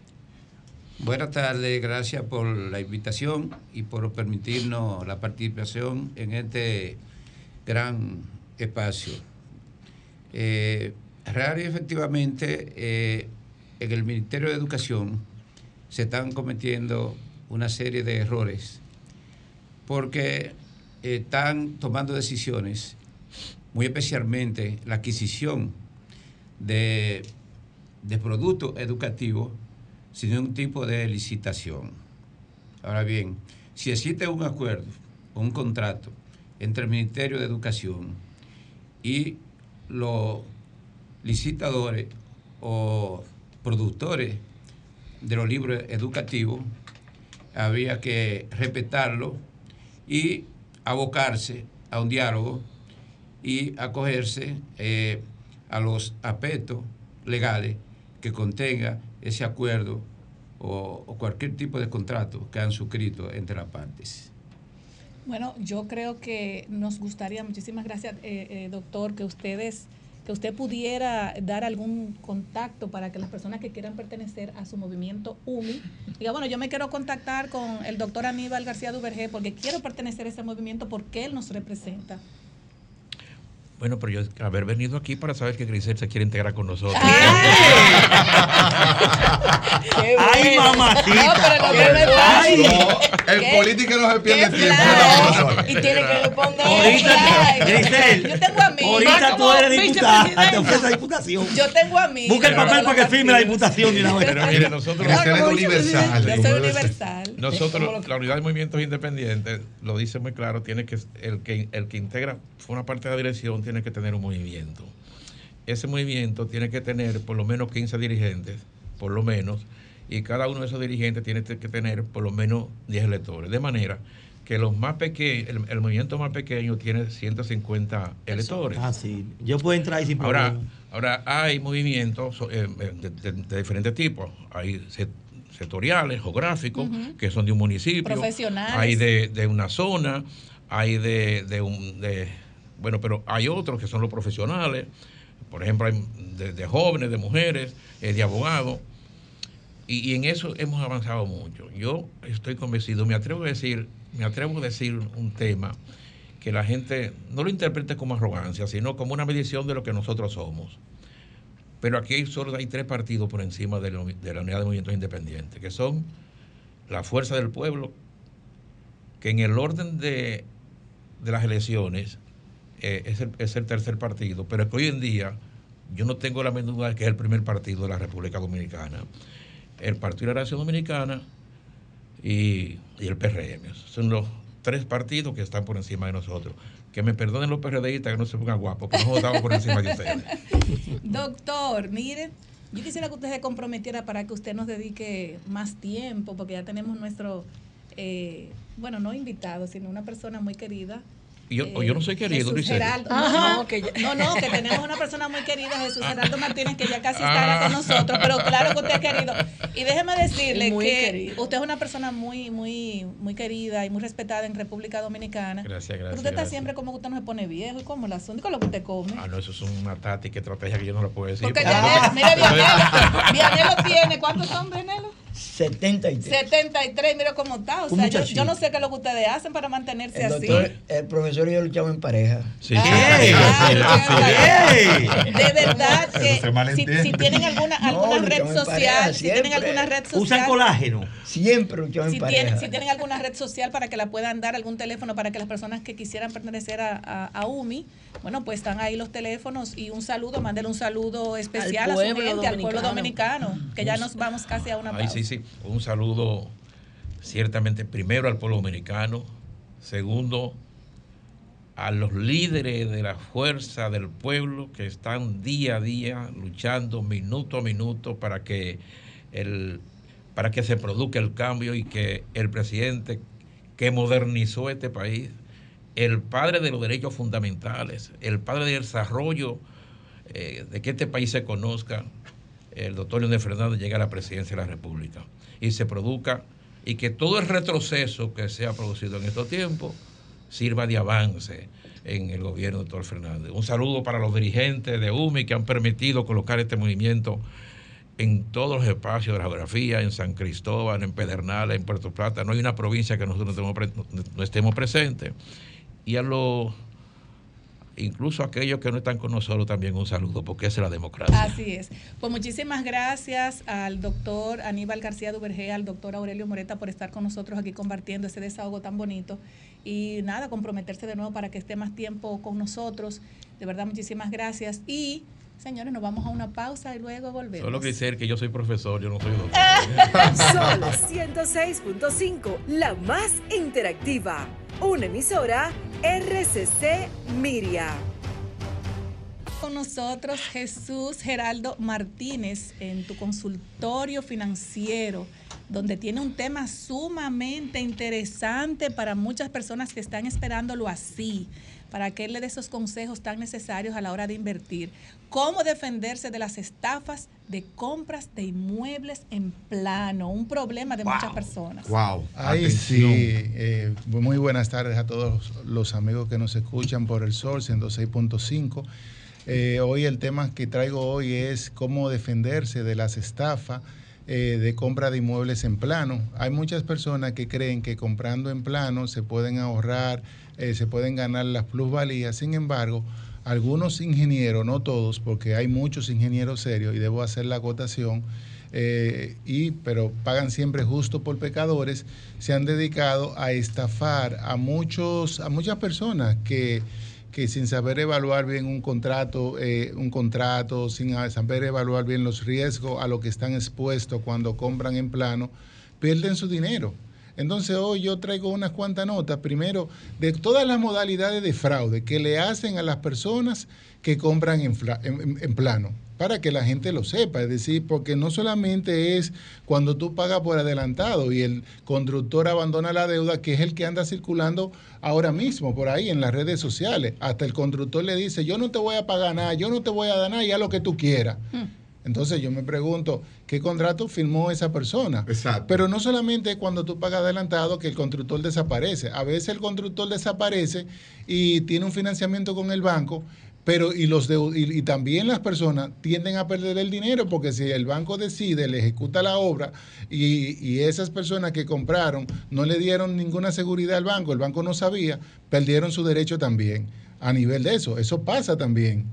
Buenas tardes, gracias por la invitación y por permitirnos la participación en este gran espacio. Eh, y efectivamente, eh, en el Ministerio de Educación se están cometiendo una serie de errores porque están tomando decisiones, muy especialmente la adquisición de, de productos educativos sin ningún tipo de licitación. Ahora bien, si existe un acuerdo, un contrato entre el Ministerio de Educación y los licitadores o productores de los libros educativos, había que respetarlo y abocarse a un diálogo y acogerse eh, a los aspectos legales que contenga ese acuerdo o, cualquier tipo de contrato que han suscrito entre las partes. Bueno, yo creo que nos gustaría, muchísimas gracias, eh, eh, doctor, que ustedes, que usted pudiera dar algún contacto para que las personas que quieran pertenecer a su movimiento UMI, diga, bueno, yo me quiero contactar con el doctor Aníbal García Duvergé porque quiero pertenecer a ese movimiento porque él nos representa. Bueno, pero yo haber venido aquí para saber que Grisel se quiere integrar con nosotros. ¡Ay, mamacita! No, pero no pase. No, el ¿Qué? político no se pierde ¿Qué tiempo. plan? Y tiene que responder. Ahorita, Ay, Grisel, Yo tengo a mí. ahorita tú eres diputada, te ofrece la diputación. Yo tengo a mí. Busca el papel para que firme la diputación de una vez. Pero mire, nosotros. Grisel es universal. Yo soy universal. Nosotros, la unidad de movimientos independientes, lo dice muy claro, tiene que el que el que integra una parte de la dirección tiene que tener un movimiento. Ese movimiento tiene que tener por lo menos 15 dirigentes, por lo menos, y cada uno de esos dirigentes tiene que tener por lo menos 10 electores. De manera que los más pequeños, el, el movimiento más pequeño tiene 150 electores. Ah, sí. Yo puedo entrar ahí sin Ahora, problema. ahora hay movimientos eh, de, de- de diferentes tipos. Hay se- sectoriales, geográficos, que son de un municipio. Profesionales. Hay de, de una zona, hay de, de un... de- bueno, pero hay otros que son los profesionales. Por ejemplo, hay de, jóvenes, de mujeres, eh, de abogados. Y, en eso hemos avanzado mucho. Yo estoy convencido, me atrevo a decir, me atrevo a decir un tema que la gente no lo interprete como arrogancia, sino como una medición de lo que nosotros somos. Pero aquí solo hay tres partidos por encima de la, unidad de movimientos independientes, que son la Fuerza del Pueblo, que en el orden de, de las elecciones eh, es, el, es el tercer partido, pero que hoy en día yo no tengo la menor duda de que es el primer partido de la República Dominicana. El Partido de la Nación Dominicana y, y el PRM. Son los tres partidos que están por encima de nosotros. Que me perdonen los PRDistas que no se pongan guapos, pero nosotros estamos por encima de ustedes. Doctor, mire, yo quisiera que usted se comprometiera para que usted nos dedique más tiempo, porque ya tenemos nuestro, eh, bueno, no invitado, sino una persona muy querida. Yo, o yo no soy querido, Jesús. Geraldo. Ajá. No, que ya- no, no, que tenemos una persona muy querida, Jesús Ah. Geraldo Martínez, que ya casi estará con nosotros, pero claro que usted es querido. Y déjeme decirle Muy que querido. usted es una persona muy, muy, muy querida y muy respetada en República Dominicana. Gracias, Pero gracias. usted está gracias. siempre como que usted no se pone viejo y como el asunto y con lo que usted come. Ah, no, eso es una táctica, estrategia que yo no lo puedo decir. Porque porque- Vianelo, mira, Vianelo, Vianelo tiene, ¿cuántos son, Vianelo? 73. 73, mira cómo está. O sea, yo, no sé qué es lo que ustedes hacen para mantenerse El, así. el profesor y yo luchamos en pareja. Sí, De verdad que si, tienen alguna, No, alguna red social, pareja, si tienen alguna red social. Usan colágeno. Siempre luchamos Si en pareja. tienen, si tienen alguna red social para que la puedan dar, algún teléfono para que las personas que quisieran pertenecer a, a- a UMI, bueno, pues están ahí los teléfonos y un saludo, mándele un saludo especial Al a su gente, al pueblo dominicano. dominicano, que ya nos vamos casi a una Ay, pausa. Un saludo ciertamente primero al pueblo dominicano, segundo a los líderes de la fuerza del pueblo que están día a día luchando minuto a minuto para que el para que se produzca el cambio y que el presidente que modernizó este país, el padre de los derechos fundamentales, el padre del desarrollo eh, de que este país se conozca, el doctor Leonel Fernández llegue a la presidencia de la República y se produzca y que todo el retroceso que se ha producido en estos tiempos sirva de avance en el gobierno del doctor Fernández. Un saludo para los dirigentes de UMI que han permitido colocar este movimiento en todos los espacios de la geografía, en San Cristóbal, en Pedernales, en Puerto Plata. No hay una provincia que nosotros no estemos, pre- no estemos presentes. Y a los, incluso a aquellos que no están con nosotros también un saludo, porque esa es la democracia. Así es. Pues muchísimas gracias al doctor Aníbal García Duvergé, al doctor Aurelio Moreta por estar con nosotros aquí compartiendo ese desahogo tan bonito. Y nada, comprometerse de nuevo para que esté más tiempo con nosotros. De verdad, muchísimas gracias. Y, señores, nos vamos a una pausa y luego volvemos. Solo que decir que yo soy profesor, yo no soy doctor. Sol 106.5, la más interactiva. Una emisora RCC Miria. Con nosotros Jesús Geraldo Martínez en tu consultorio financiero, donde tiene un tema sumamente interesante para muchas personas que están esperándolo así, para que él le dé esos consejos tan necesarios a la hora de invertir. Cómo defenderse de las estafas de compras de inmuebles en plano, un problema de muchas personas. Wow. Ahí sí. eh, muy buenas tardes a todos los amigos que nos escuchan por el Sol 106.5. Eh, hoy el tema que traigo hoy es cómo defenderse de las estafas eh, de compra de inmuebles en plano. Hay muchas personas que creen que comprando en plano se pueden ahorrar, eh, se pueden ganar las plusvalías. Sin embargo, algunos ingenieros, no todos, porque hay muchos ingenieros serios y debo hacer la acotación, eh, y, pero pagan siempre justo por pecadores, se han dedicado a estafar a, muchos, a muchas personas que, que sin saber evaluar bien un contrato, eh, un contrato, sin saber evaluar bien los riesgos a lo que están expuestos cuando compran en plano, pierden su dinero. Entonces hoy yo traigo unas cuantas notas, primero, de todas las modalidades de fraude que le hacen a las personas que compran en, plano, para que la gente lo sepa, es decir, porque no solamente es cuando tú pagas por adelantado y el constructor abandona la deuda, que es el que anda circulando ahora mismo por ahí en las redes sociales, hasta el constructor le dice, yo no te voy a pagar nada, yo no te voy a dar nada, ya lo que tú quieras. Entonces yo me pregunto, ¿qué contrato firmó esa persona? Exacto. Pero no solamente cuando tú pagas adelantado que el constructor desaparece. A veces el constructor desaparece y tiene un financiamiento con el banco, pero y los deu- y, y también las personas tienden a perder el dinero porque si el banco decide, le ejecuta la obra y, y esas personas que compraron no le dieron ninguna seguridad al banco, el banco no sabía, perdieron su derecho también. A nivel de eso, eso pasa también.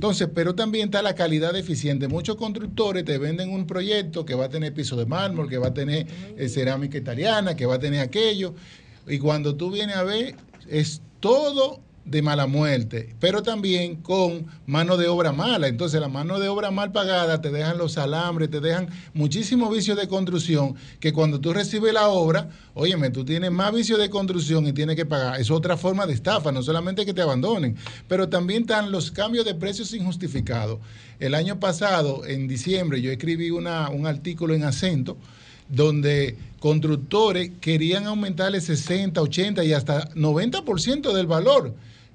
Entonces, pero también está la calidad eficiente. Muchos constructores te venden un proyecto que va a tener piso de mármol, que va a tener eh, cerámica italiana, que va a tener aquello. Y cuando tú vienes a ver, es todo de mala muerte, pero también con mano de obra mala. Entonces, la mano de obra mal pagada te dejan los alambres, te dejan muchísimos vicios de construcción que cuando tú recibes la obra, óyeme, tú tienes más vicios de construcción y tienes que pagar. Es otra forma de estafa, no solamente que te abandonen, pero también están los cambios de precios injustificados. El año pasado, en diciembre, yo escribí una, un artículo en acento donde constructores querían aumentarle 60, 80 y hasta 90% del valor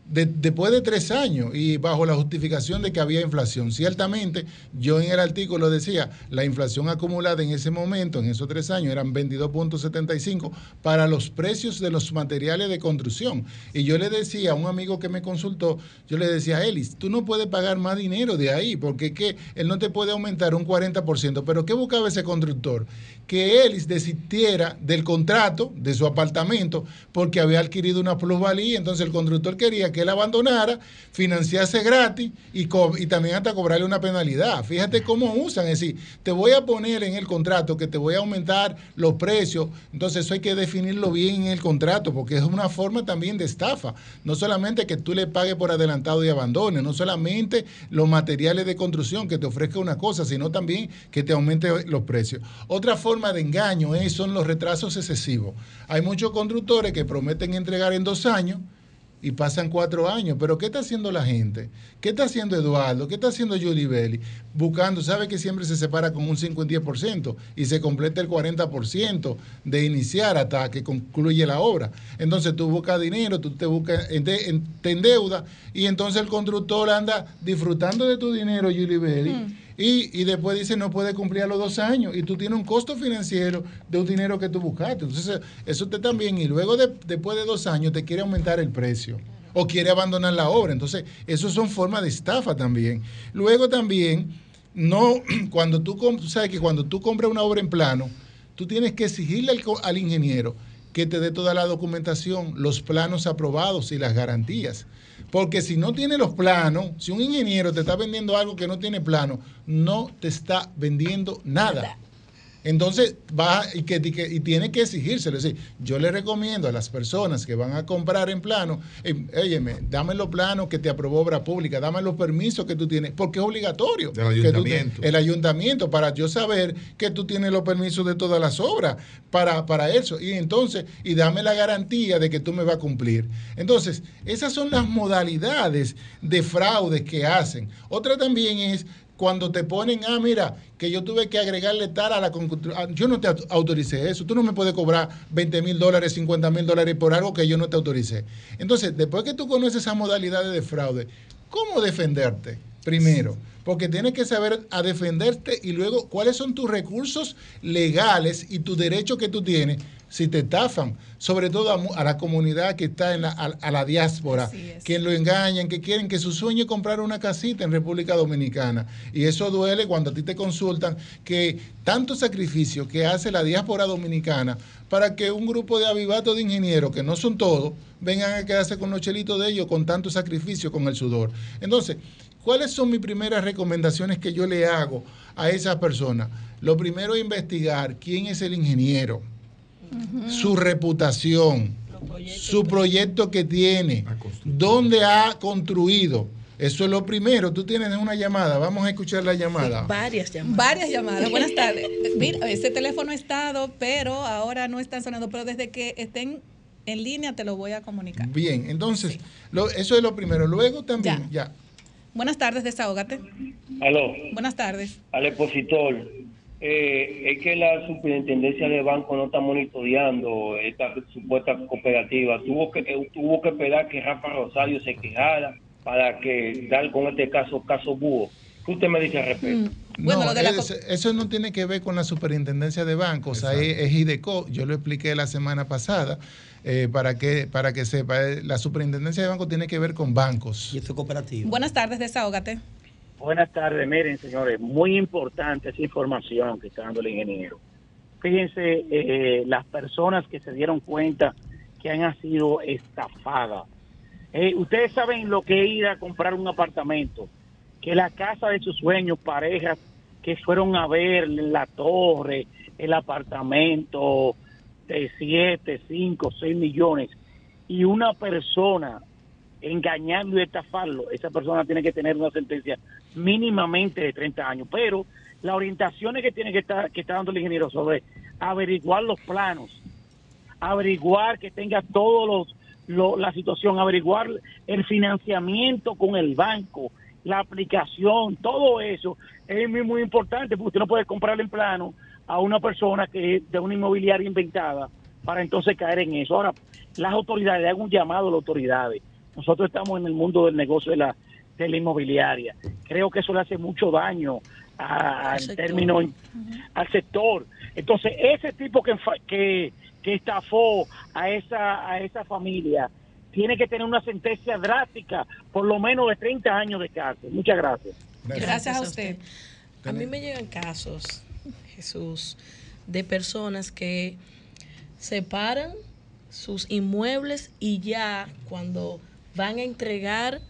de- después de tres años y bajo la justificación de que había inflación. Ciertamente, yo en el artículo decía, la inflación acumulada en ese momento, en esos tres años, eran 22.75 para los precios de los materiales de construcción. Y yo le decía a un amigo que me consultó, yo le decía, Elis, tú no puedes pagar más dinero de ahí, porque que él no te puede aumentar un 40%. Pero ¿qué buscaba ese constructor? Que Elis desistiera del contrato de su apartamento porque había adquirido una plusvalía, entonces el constructor quería que él abandonara, financiase gratis y, y también hasta cobrarle una penalidad. Fíjate cómo usan, es decir, te voy a poner en el contrato que te voy a aumentar los precios, entonces eso hay que definirlo bien en el contrato porque es una forma también de estafa, no solamente que tú le pagues por adelantado y abandone, no solamente los materiales de construcción que te ofrezca una cosa, sino también que te aumente los precios. Otra forma de engaño es, son los retrasos excesivos. Hay muchos constructores que prometen entregar en dos años y pasan cuatro años. Pero ¿qué está haciendo la gente? ¿Qué está haciendo Eduardo? ¿Qué está haciendo Judy Belli? Buscando, sabe que siempre se separa con un 5 y 10% y se completa el 40% de iniciar hasta que concluye la obra. Entonces tú buscas dinero, tú te buscas, en- te endeudas y entonces el constructor anda disfrutando de tu dinero, Judy Belli. Y, y después dice no puede cumplir a los dos años y tú tienes un costo financiero de un dinero que tú buscaste. Entonces eso te también y luego de- después de dos años te quiere aumentar el precio o quiere abandonar la obra. Entonces eso son formas de estafa también. Luego también no cuando tú sabes que cuando tú compras una obra en plano tú tienes que exigirle al, al ingeniero que te dé toda la documentación, los planos aprobados y las garantías. Porque si no tiene los planos, si un ingeniero te está vendiendo algo que no tiene plano, no te está vendiendo nada. Entonces va y, que, y que- y tiene que exigírselo. Es decir, yo le recomiendo a las personas que van a comprar en plano, óyeme, dame los planos que te aprobó obra pública, dame los permisos que tú tienes, porque es obligatorio. Te- ayuntamiento. el ayuntamiento, para yo saber que tú tienes los permisos de todas las obras para, para eso. Y entonces, y dame la garantía de que tú me vas a cumplir. Entonces, esas son las modalidades de fraudes que hacen. Otra también es cuando te ponen, ah, mira, que yo tuve que agregarle tal a la construcción. Yo no te au- autoricé eso. Tú no me puedes cobrar 20 mil dólares, 50 mil dólares por algo que yo no te autoricé. Entonces, después que tú conoces esas modalidades de fraude, ¿cómo defenderte? Primero, porque tienes que saber a defenderte y luego cuáles son tus recursos legales y tus derechos que tú tienes si te estafan, sobre todo a, la comunidad que está en la, a, a la diáspora, que lo engañan, que quieren que su sueño es comprar una casita en República Dominicana. Y eso duele cuando a ti te consultan que tanto sacrificio que hace la diáspora dominicana para que un grupo de avivatos de ingenieros, que no son todos, vengan a quedarse con los chelitos de ellos con tanto sacrificio, con el sudor. Entonces, ¿cuáles son mis primeras recomendaciones que yo le hago a esa persona? Lo primero es investigar quién es el ingeniero su reputación, su proyecto que tiene, dónde ha construido. Eso es lo primero. Tú tienes una llamada. Vamos a escuchar la llamada. Varias llamadas. Varias llamadas. Buenas tardes. Mira, ese teléfono ha estado, pero ahora no están sonando. Pero desde que estén en línea te lo voy a comunicar. Bien, entonces, lo- eso es lo primero. Luego también, ya. Buenas tardes, desahógate. Aló, Buenas tardes. al expositor. Eh, es que la superintendencia de banco no está monitoreando esta supuesta cooperativa. Tuvo que eh, tuvo que esperar que Rafa Rosario se quejara para que dar con este caso caso búho. ¿Qué usted me dice al respecto? No, es- eso no tiene que ver con la superintendencia de bancos, sea, es, IDECO. Yo lo expliqué la semana pasada eh, para que para que sepa. eh, La superintendencia de bancos tiene que ver con bancos. Y esto es cooperativo. Buenas tardes, desahógate. Buenas tardes, miren señores, muy importante esa información que está dando el ingeniero. Fíjense, eh, las personas que se dieron cuenta que han sido estafadas. Eh, ustedes saben lo que es ir a comprar un apartamento, que la casa de sus sueños, parejas que fueron a ver la torre, el apartamento de 7, 5, 6 millones, y una persona engañarlo y estafarlo, esa persona tiene que tener una sentencia mínimamente de 30 años. Pero las orientaciones que tiene que estar, que está dando el ingeniero sobre averiguar los planos, averiguar que tenga todos los, lo- la situación, averiguar el financiamiento con el banco, la aplicación, todo eso es muy, muy importante porque usted no puede comprarle en plano a una persona que es de una inmobiliaria inventada para entonces caer en eso. Ahora, las autoridades, hago un llamado a las autoridades, Nosotros estamos en el mundo del negocio de la, de la inmobiliaria. Creo que eso le hace mucho daño a, Al en sector. términos al sector. Entonces, ese tipo que, que, que estafó a esa, a esa familia tiene que tener una sentencia drástica, por lo menos de 30 años de cárcel. Muchas gracias. Gracias a usted. A mí me llegan casos, Jesús, de personas que separan sus inmuebles y ya cuando van a entregar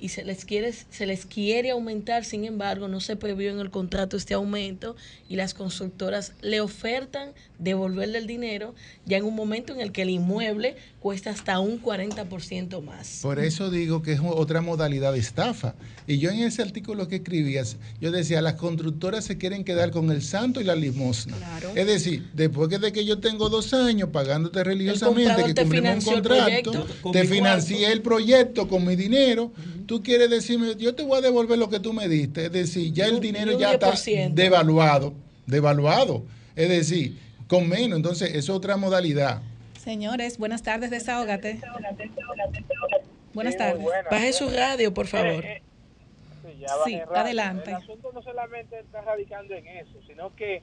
y se les quiere se les quiere aumentar, sin embargo, no se previó en el contrato este aumento y las constructoras le ofertan devolverle el dinero ya en un momento en el que el inmueble cuesta hasta un 40% más. Por eso digo que es otra modalidad de estafa. Y yo en ese artículo que escribías, yo decía, las constructoras se quieren quedar con el santo y la limosna. Es decir, después que de que yo tengo dos años pagándote religiosamente, que cumplimos un contrato, te financié cuarto. el proyecto con mi dinero, tú quieres decirme, yo te voy a devolver lo que tú me diste. Es decir, ya el dinero ya está 10%. devaluado, devaluado. Es decir, con menos. Entonces, es otra modalidad. Señores, buenas tardes, desahógate. Buenas tardes. Baje su radio, por favor. ya bajé Sí, rápido. adelante. El asunto no solamente está radicando en eso, sino que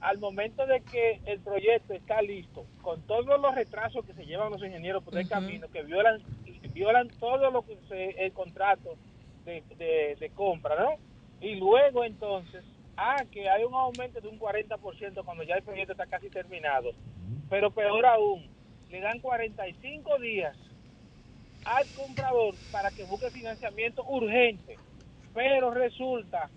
al momento de que el proyecto está listo, con todos los retrasos que se llevan los ingenieros por el camino, que violan violan todo lo que se- el contrato de, de- de compra, ¿no? Y luego entonces, ah, que hay un aumento de un 40% cuando ya el proyecto está casi terminado. Pero peor aún, le dan 45 días al comprador para que busque financiamiento urgente, pero resulta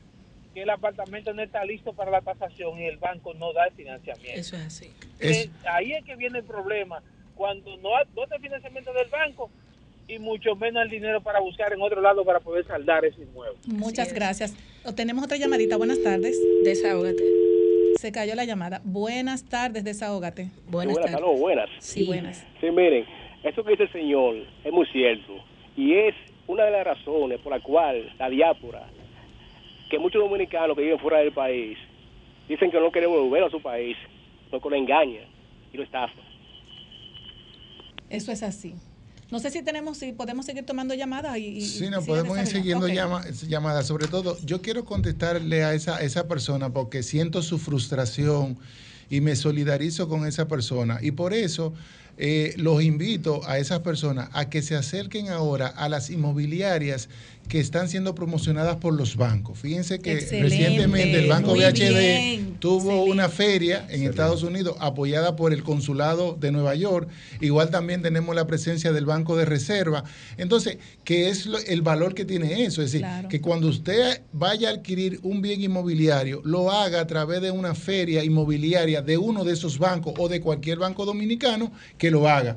que el apartamento no está listo para la tasación y el banco no da el financiamiento. Eso es así. Que ahí es que viene el problema, cuando no, hay- no está el financiamiento del banco y mucho menos el dinero para buscar en otro lado para poder saldar ese inmueble. Muchas gracias. O tenemos otra llamadita. Buenas tardes. Desahógate. Se cayó la llamada. Buenas tardes, desahógate. Buenas buenas, aló, buenas. Sí, buenas. Sí, miren, esto que dice el señor es muy cierto y es una de las razones por la cual la diáspora, que muchos dominicanos que viven fuera del país, dicen que no quieren volver a su país, porque lo engañan y lo estafan. Eso es así. No sé si tenemos, si podemos seguir tomando llamadas y, y- Sí, no, podemos ir siguiendo Ok. llama- llamadas. Sobre todo, yo quiero contestarle a esa, a esa persona porque siento su frustración y me solidarizo con esa persona. Y por eso eh, los invito a esas personas a que se acerquen ahora a las inmobiliarias que están siendo promocionadas por los bancos. Fíjense que Excelente, recientemente el Banco muy BHD bien, tuvo una feria en Estados Unidos apoyada por el Consulado de Nueva York. Igual también tenemos la presencia del Banco de Reserva. Entonces, ¿qué es lo- el valor que tiene eso? Es decir, Claro. que cuando usted vaya a adquirir un bien inmobiliario, lo haga a través de una feria inmobiliaria de uno de esos bancos o de cualquier banco dominicano que lo haga.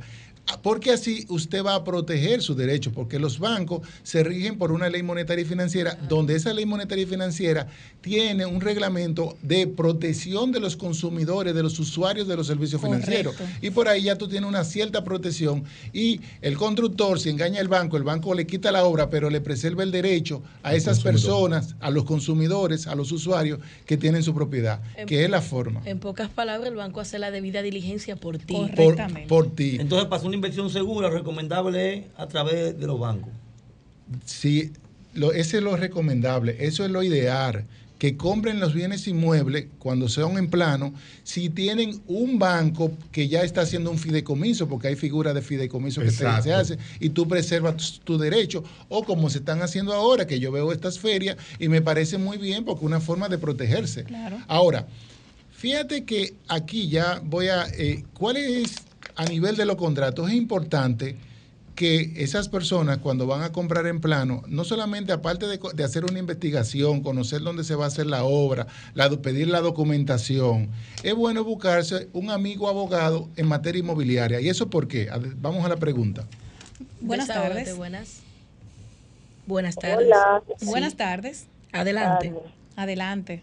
Porque así usted va a proteger sus derechos, porque los bancos se rigen por una ley monetaria y financiera, donde esa ley monetaria y financiera tiene un reglamento de protección de los consumidores, de los usuarios de los servicios Correcto. financieros. Y por ahí ya tú tienes una cierta protección. Y el constructor, si engaña al banco, el banco le quita la obra, pero le preserva el derecho a esas personas, a los consumidores, a los usuarios que tienen su propiedad, que es la forma. En pocas palabras, el banco hace la debida diligencia por ti. Por, por ti. Entonces, para hacer una inversión segura, recomendable es a través de los bancos. Sí, lo, ese es lo recomendable, eso es lo ideal. Que compren los bienes inmuebles cuando sean en plano, si tienen un banco que ya está haciendo un fideicomiso, porque hay figuras de fideicomiso que se, Exacto. se hace, y tú preservas tu, tu derecho, o como se están haciendo ahora, que yo veo estas ferias y me parece muy bien porque es una forma de protegerse. Claro. Ahora, fíjate que aquí ya voy a, eh, ¿cuál es a nivel de los contratos? Es importante que esas personas cuando van a comprar en plano, no solamente aparte de, hacer una investigación, conocer dónde se va a hacer la obra, la, pedir la documentación, es bueno buscarse un amigo abogado en materia inmobiliaria. ¿Y eso por qué? Vamos a la pregunta. Buenas tardes. Buenas. Buenas tardes. Hola. Sí. Buenas tardes. Adelante. Adelante.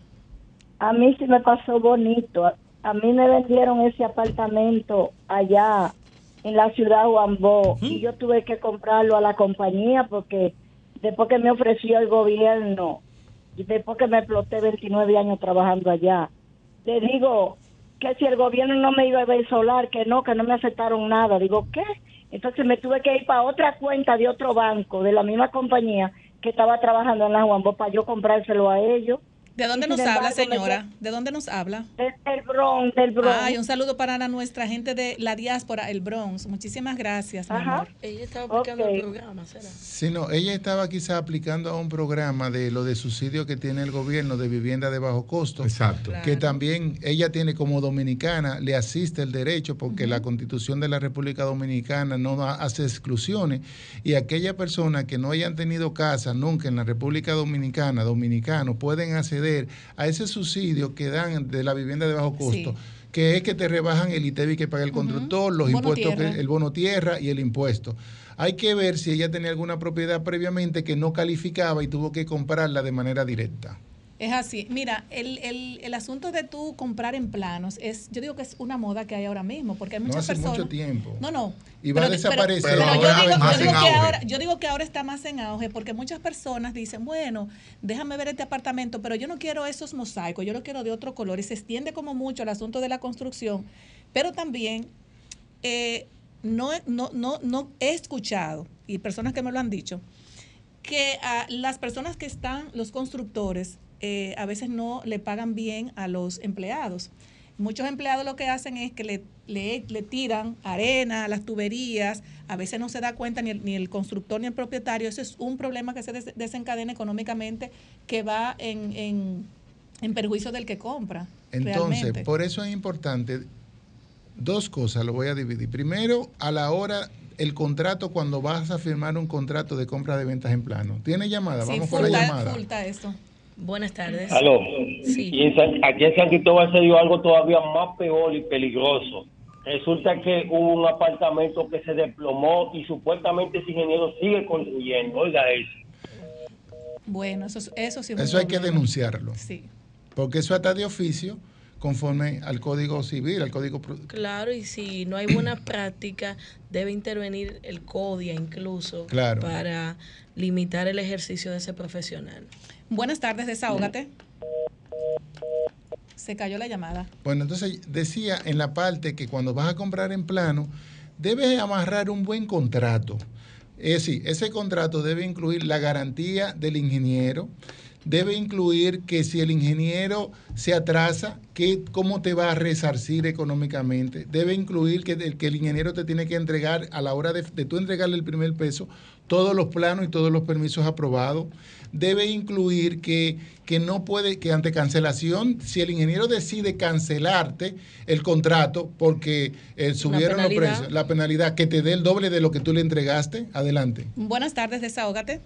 A mí sí me pasó bonito. A- mí me vendieron ese apartamento allá en la ciudad de Huambó y yo tuve que comprarlo a la compañía porque después que me ofreció el gobierno y después que me exploté 29 años trabajando allá, le digo que si el gobierno no me iba a ver solar, que no, que no me aceptaron nada. Digo, ¿qué? Entonces me tuve que ir para otra cuenta de otro banco, de la misma compañía que estaba trabajando en la Juan Bosch, para yo comprárselo a ellos. ¿De dónde nos habla, me señora? ¿De dónde nos habla? Del Bronx, del Bronx. Ay, un saludo para la- nuestra gente de la diáspora, el Bronx. Muchísimas gracias, mi amor. Ella estaba aplicando el programa, ¿será? Sí, no, ella estaba quizá aplicando a un programa de lo de subsidio que tiene el gobierno de vivienda de bajo costo. Exacto. Que también ella tiene como dominicana, le asiste el derecho porque la constitución de la República Dominicana no hace exclusiones y aquellas personas que no hayan tenido casa nunca en la República Dominicana, dominicanos, pueden acceder a ese subsidio que dan de la vivienda de bajo costo. que es que te rebajan el ITEVI que paga el constructor, los Bono impuestos, que- el bono tierra y el impuesto. Hay que ver si ella tenía alguna propiedad previamente que no calificaba y tuvo que comprarla de manera directa. Es así. Mira, el, el, el asunto de tú comprar en planos es, yo digo que es una moda que hay ahora mismo, porque hay No muchas hace personas. mucho tiempo. No, no. Y va a desaparecer. Pero, Pero yo, digo, más yo digo en que ahora, yo digo que ahora está más en auge porque muchas personas dicen, bueno, déjame ver este apartamento, pero yo no quiero esos mosaicos, yo lo quiero de otro color. Y se extiende como mucho el asunto de la construcción. Pero también eh, no, he- no, no, no he escuchado, y personas que me lo han dicho, que a las personas que están, los constructores, eh, a veces no le pagan bien a los empleados. Muchos empleados lo que hacen es que le, le, le tiran arena a las tuberías, a veces no se da cuenta ni el, ni el constructor ni el propietario. Eso es un problema que se des- desencadena económicamente que va en, en, en perjuicio del que compra. Entonces, realmente. por eso es importante dos cosas, lo voy a dividir. Primero, a la hora, el contrato, cuando vas a firmar un contrato de compra de ventas en plano. ¿Tiene llamada? Sí, Vamos con la llamada. fulta esto. Buenas tardes. Aló. Sí. Y en San- aquí en San Cristóbal se dio algo todavía más peor y peligroso. Resulta que hubo un apartamento que se desplomó y supuestamente ese ingeniero sigue construyendo. Oiga eso. Bueno, eso, es- eso sí es Eso hay que denunciarlo. Sí. Porque eso está de oficio conforme al Código Civil, al Código... Claro, y si no hay buena práctica, debe intervenir el CODIA incluso Claro. para limitar el ejercicio de ese profesional. Buenas tardes, desahógate. Se cayó la llamada. Bueno, entonces decía en la parte que cuando vas a comprar en plano, debes amarrar un buen contrato. Es decir, ese contrato debe incluir la garantía del ingeniero, debe incluir que si el ingeniero se atrasa, que, cómo te va a resarcir económicamente, debe incluir que que el ingeniero te tiene que entregar a la hora de, de tú entregarle el primer peso todos los planos y todos los permisos aprobados, debe incluir que, que no puede, que ante cancelación, si el ingeniero decide cancelarte el contrato porque eh, subieron los precios, la penalidad, que te dé el doble de lo que tú le entregaste, adelante. Buenas tardes, desahógate.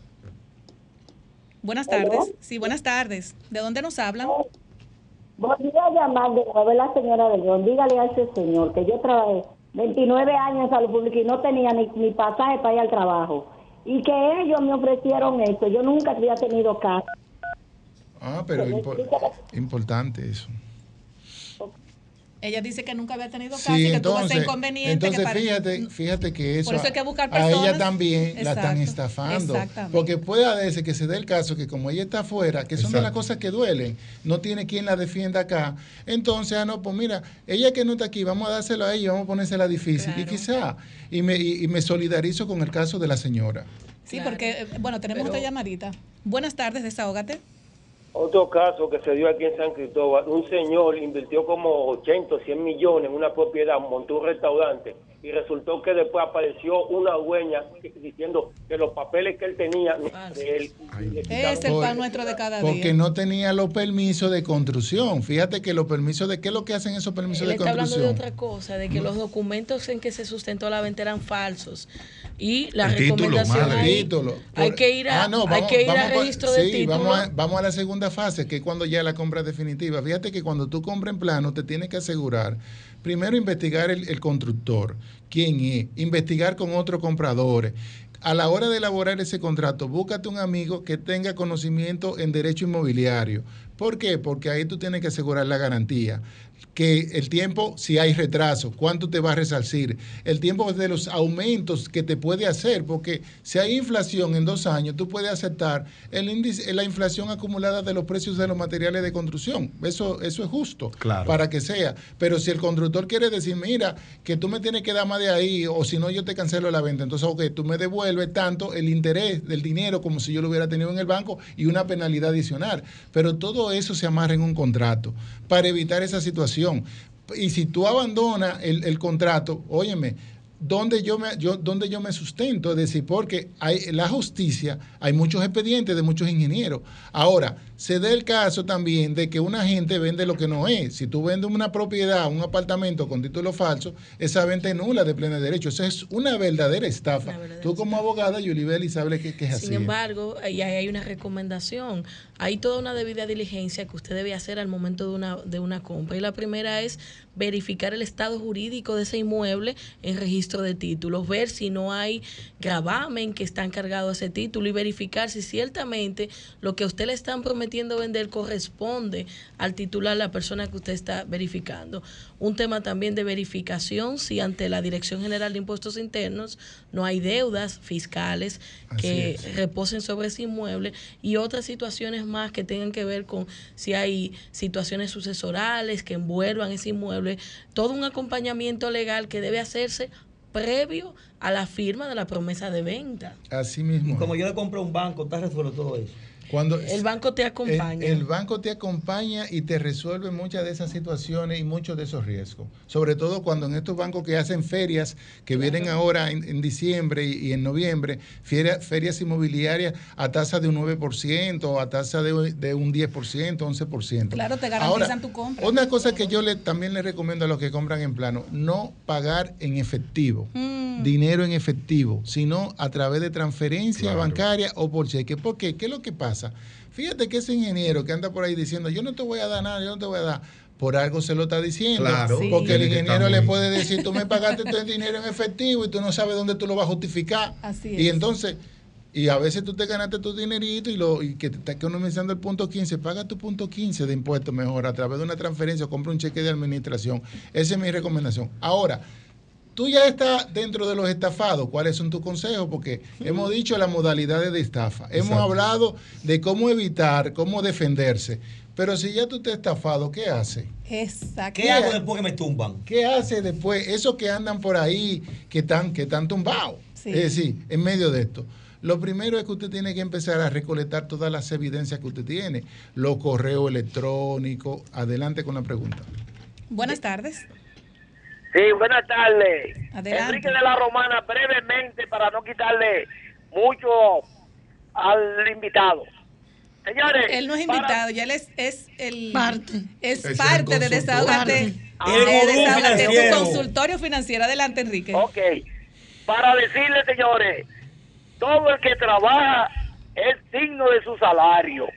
Buenas tardes. Sí, buenas tardes. ¿De dónde nos hablan? Volví a llamar de nuevo la señora de León. Dígale a ese señor que yo trabajé 29 años en salud pública y no tenía ni, ni pasaje para ir al trabajo. Y que ellos me ofrecieron esto. Yo nunca había tenido casa. Ah, pero impo- importante eso. Ella dice que nunca había tenido casa Sí, y que tuvo ese entonces, inconveniente. entonces que fíjate, fíjate que eso, Por eso hay que buscar a ella personas- también la están estafando. exactamente. Porque puede hacerse que se dé el caso que como ella está afuera, que son de las cosas que duelen, no tiene quien la defienda acá. Entonces, ah, no, pues mira, ella que no está aquí, vamos a dárselo a ella, vamos a ponérsela difícil. Y quizá, y me, y, y me solidarizo con el caso de la señora. Sí, porque, bueno, tenemos otra llamadita. Buenas tardes, desahógate. Otro caso que se dio aquí en San Cristóbal, un señor invirtió como 80 o 100 millones en una propiedad, montó un restaurante y resultó que después apareció una dueña diciendo que los papeles que él tenía de él Es el pan nuestro de cada Porque día. no tenía los permisos de construcción. Fíjate que los permisos de qué es lo que hacen esos permisos Él de está hablando de construcción. otra cosa, de que los documentos en que se sustentó la venta eran falsos. Y la El título, recomendación madre. ahí, Título. hay que ir a, Ah, no, hay que ir vamos a registro de sí, título. Vamos a, vamos a la segunda fase, que es cuando ya la compra es definitiva. Fíjate que cuando tú compras en plano, te tienes que asegurar, primero investigar el, constructor, quién es, investigar con otros compradores. A la hora de elaborar ese contrato, búscate un amigo que tenga conocimiento en derecho inmobiliario ¿Por qué? Porque ahí tú tienes que asegurar la garantía que el tiempo, si hay retraso, cuánto te va a resarcir, el tiempo de los aumentos que te puede hacer, porque si hay inflación en dos años, tú puedes aceptar el índice, la inflación acumulada de los precios de los materiales de construcción. Eso, eso es justo Claro. para que sea. Pero si el constructor quiere decir, mira, que tú me tienes que dar más de ahí, o si no, yo te cancelo la venta, entonces, ok, tú me devuelves tanto el interés del dinero como si yo lo hubiera tenido en el banco y una penalidad adicional. Pero todo eso se amarra en un contrato para evitar esa situación. Y si tú abandonas el, el contrato, óyeme, ¿dónde yo, me, yo, ¿dónde yo me sustento? Es decir, porque hay, la justicia, hay muchos expedientes de muchos ingenieros. Ahora, se da el caso también de que una gente vende lo que no es. Si tú vendes una propiedad, un apartamento con título falso, esa venta es nula de pleno derecho. Eso es una verdadera estafa. tú como abogada, Yulibel, y sabes que, que es así. Sin embargo, ahí ahí hay una recomendación. Hay toda una debida diligencia que usted debe hacer al momento de una, de una compra. Y la primera es verificar el estado jurídico de ese inmueble en registro de títulos, ver si no hay gravamen que está encargado a ese título y verificar si ciertamente lo que a usted le están prometiendo vender corresponde al titular, la persona que usted está verificando. Un tema también de verificación si ante la Dirección General de Impuestos Internos no hay deudas fiscales que es. reposen sobre ese inmueble y otras situaciones más que tengan que ver con si hay situaciones sucesorales que envuelvan ese inmueble, todo un acompañamiento legal que debe hacerse previo a la firma de la promesa de venta. Así mismo. Como yo le compré un banco, está resuelto todo eso. Cuando El banco te acompaña. El, el banco te acompaña y te resuelve muchas de esas situaciones y muchos de esos riesgos. Sobre todo cuando en estos bancos que hacen ferias, que vienen ahora en, en diciembre y, y en noviembre, feria- ferias inmobiliarias a tasa de un 9% o a tasa de, de un 10%, 11%. Claro, te garantizan Ahora, tu compra. Una cosa que yo le, también le recomiendo a los que compran en plano, no pagar en efectivo, Mm. dinero en efectivo, sino a través de transferencia Claro. bancaria o por cheque. ¿Por qué? ¿Qué es lo que pasa? Fíjate que ese ingeniero que anda por ahí diciendo, yo no te voy a dar nada, yo no te voy a dar, por algo se lo está diciendo. Claro, Sí. Porque el ingeniero le puede decir, tú me pagaste todo el dinero en efectivo y tú no sabes dónde tú lo vas a justificar. Así Y es. entonces, y a veces tú te ganaste tu dinerito y, lo, y que te está economizando el punto 15, paga tu punto 15 de impuestos mejor a través de una transferencia o compra un cheque de administración. Esa es mi recomendación. Ahora, tú ya estás dentro de los estafados. ¿Cuáles son tus consejos? Porque hemos dicho las modalidades de estafa. Hemos Exacto. hablado de cómo evitar, cómo defenderse. Pero si ya tú te has estafado, ¿qué hace? Exacto. ¿Qué hago después que me tumban? ¿Qué hace después? Esos que andan por ahí, que están, que están tumbados. Sí. Es decir, en medio de esto. Lo primero es que usted tiene que empezar a recolectar todas las evidencias que usted tiene. Los correos electrónicos. Adelante con la pregunta. Buenas tardes. Sí, buenas tardes. Adelante. Enrique de la Romana, brevemente, para no quitarle mucho al invitado. Señores, Él no es para- invitado, ya él es, es el es Es el parte de consultor. Desahógate, El de tu consultorio financiero. Adelante, Enrique. Ok, para decirle, señores, todo el que trabaja es digno de su salario.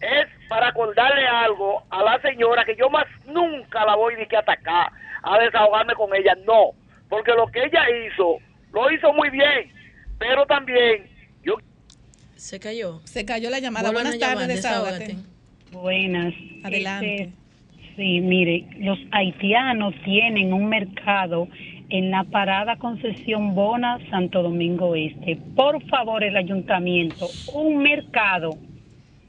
Es para acordarle algo a la señora que yo más nunca la voy ni que atacar, a desahogarme con ella, no, porque lo que ella hizo, lo hizo muy bien, pero también yo Se cayó. Se cayó la llamada. Buenas tardes, desahógate. Buenas. Adelante. Este, sí, mire, los haitianos tienen un mercado en la parada Concesión Bona, Santo Domingo Este. Por favor, el ayuntamiento, un mercado.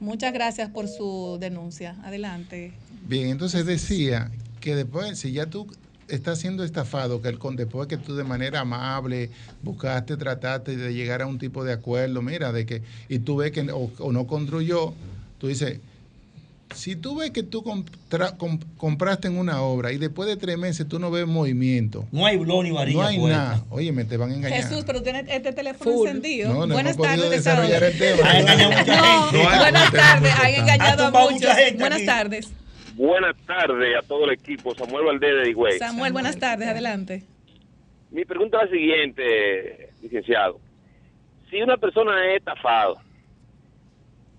Muchas gracias por su denuncia. Adelante. Bien, entonces decía que después, si ya tú estás siendo estafado, que el, con- después que tú de manera amable buscaste, trataste de llegar a un tipo de acuerdo, mira, de que, y tú ves que o, o no construyó, tú dices, si tú ves que tú compra- com- compraste en una obra y después de tres meses tú no ves movimiento, No hay blon ni varilla no hay nada, oye, me te van a engañar. Jesús, pero tienes este teléfono Full. encendido. No, no Buenas tardes, desarrollar el Desahógate. tema. No, buenas tardes. Han engañado a mucha gente Buenas tardes. Buenas tardes a todo el equipo. Samuel Valdés de Higüey. Samuel, buenas tardes. Adelante. Mi pregunta es la siguiente, licenciado. Si una persona es estafado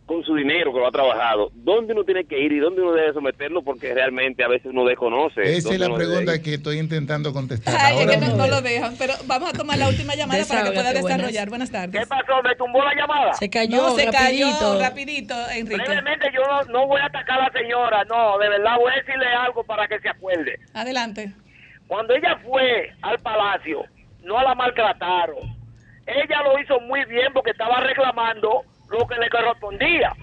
con su dinero que lo ha trabajado, ¿dónde uno tiene que ir y dónde uno debe someterlo? Porque realmente a veces uno desconoce. Esa es la pregunta que estoy intentando contestar. Ay, es que no, no lo dejan, pero vamos a tomar la última llamada para que pueda buenas. desarrollar. Buenas tardes. ¿Qué pasó? ¿Me tumbó la llamada? Se cayó, No, se rapidito. cayó rapidito, Enrique. Brevemente, yo no, no voy a atacar a la señora, no, de verdad voy a decirle algo para que se acuerde. Adelante. Cuando ella fue al palacio, no la maltrataron. Ella lo hizo muy bien porque estaba reclamando lo que le correspondía.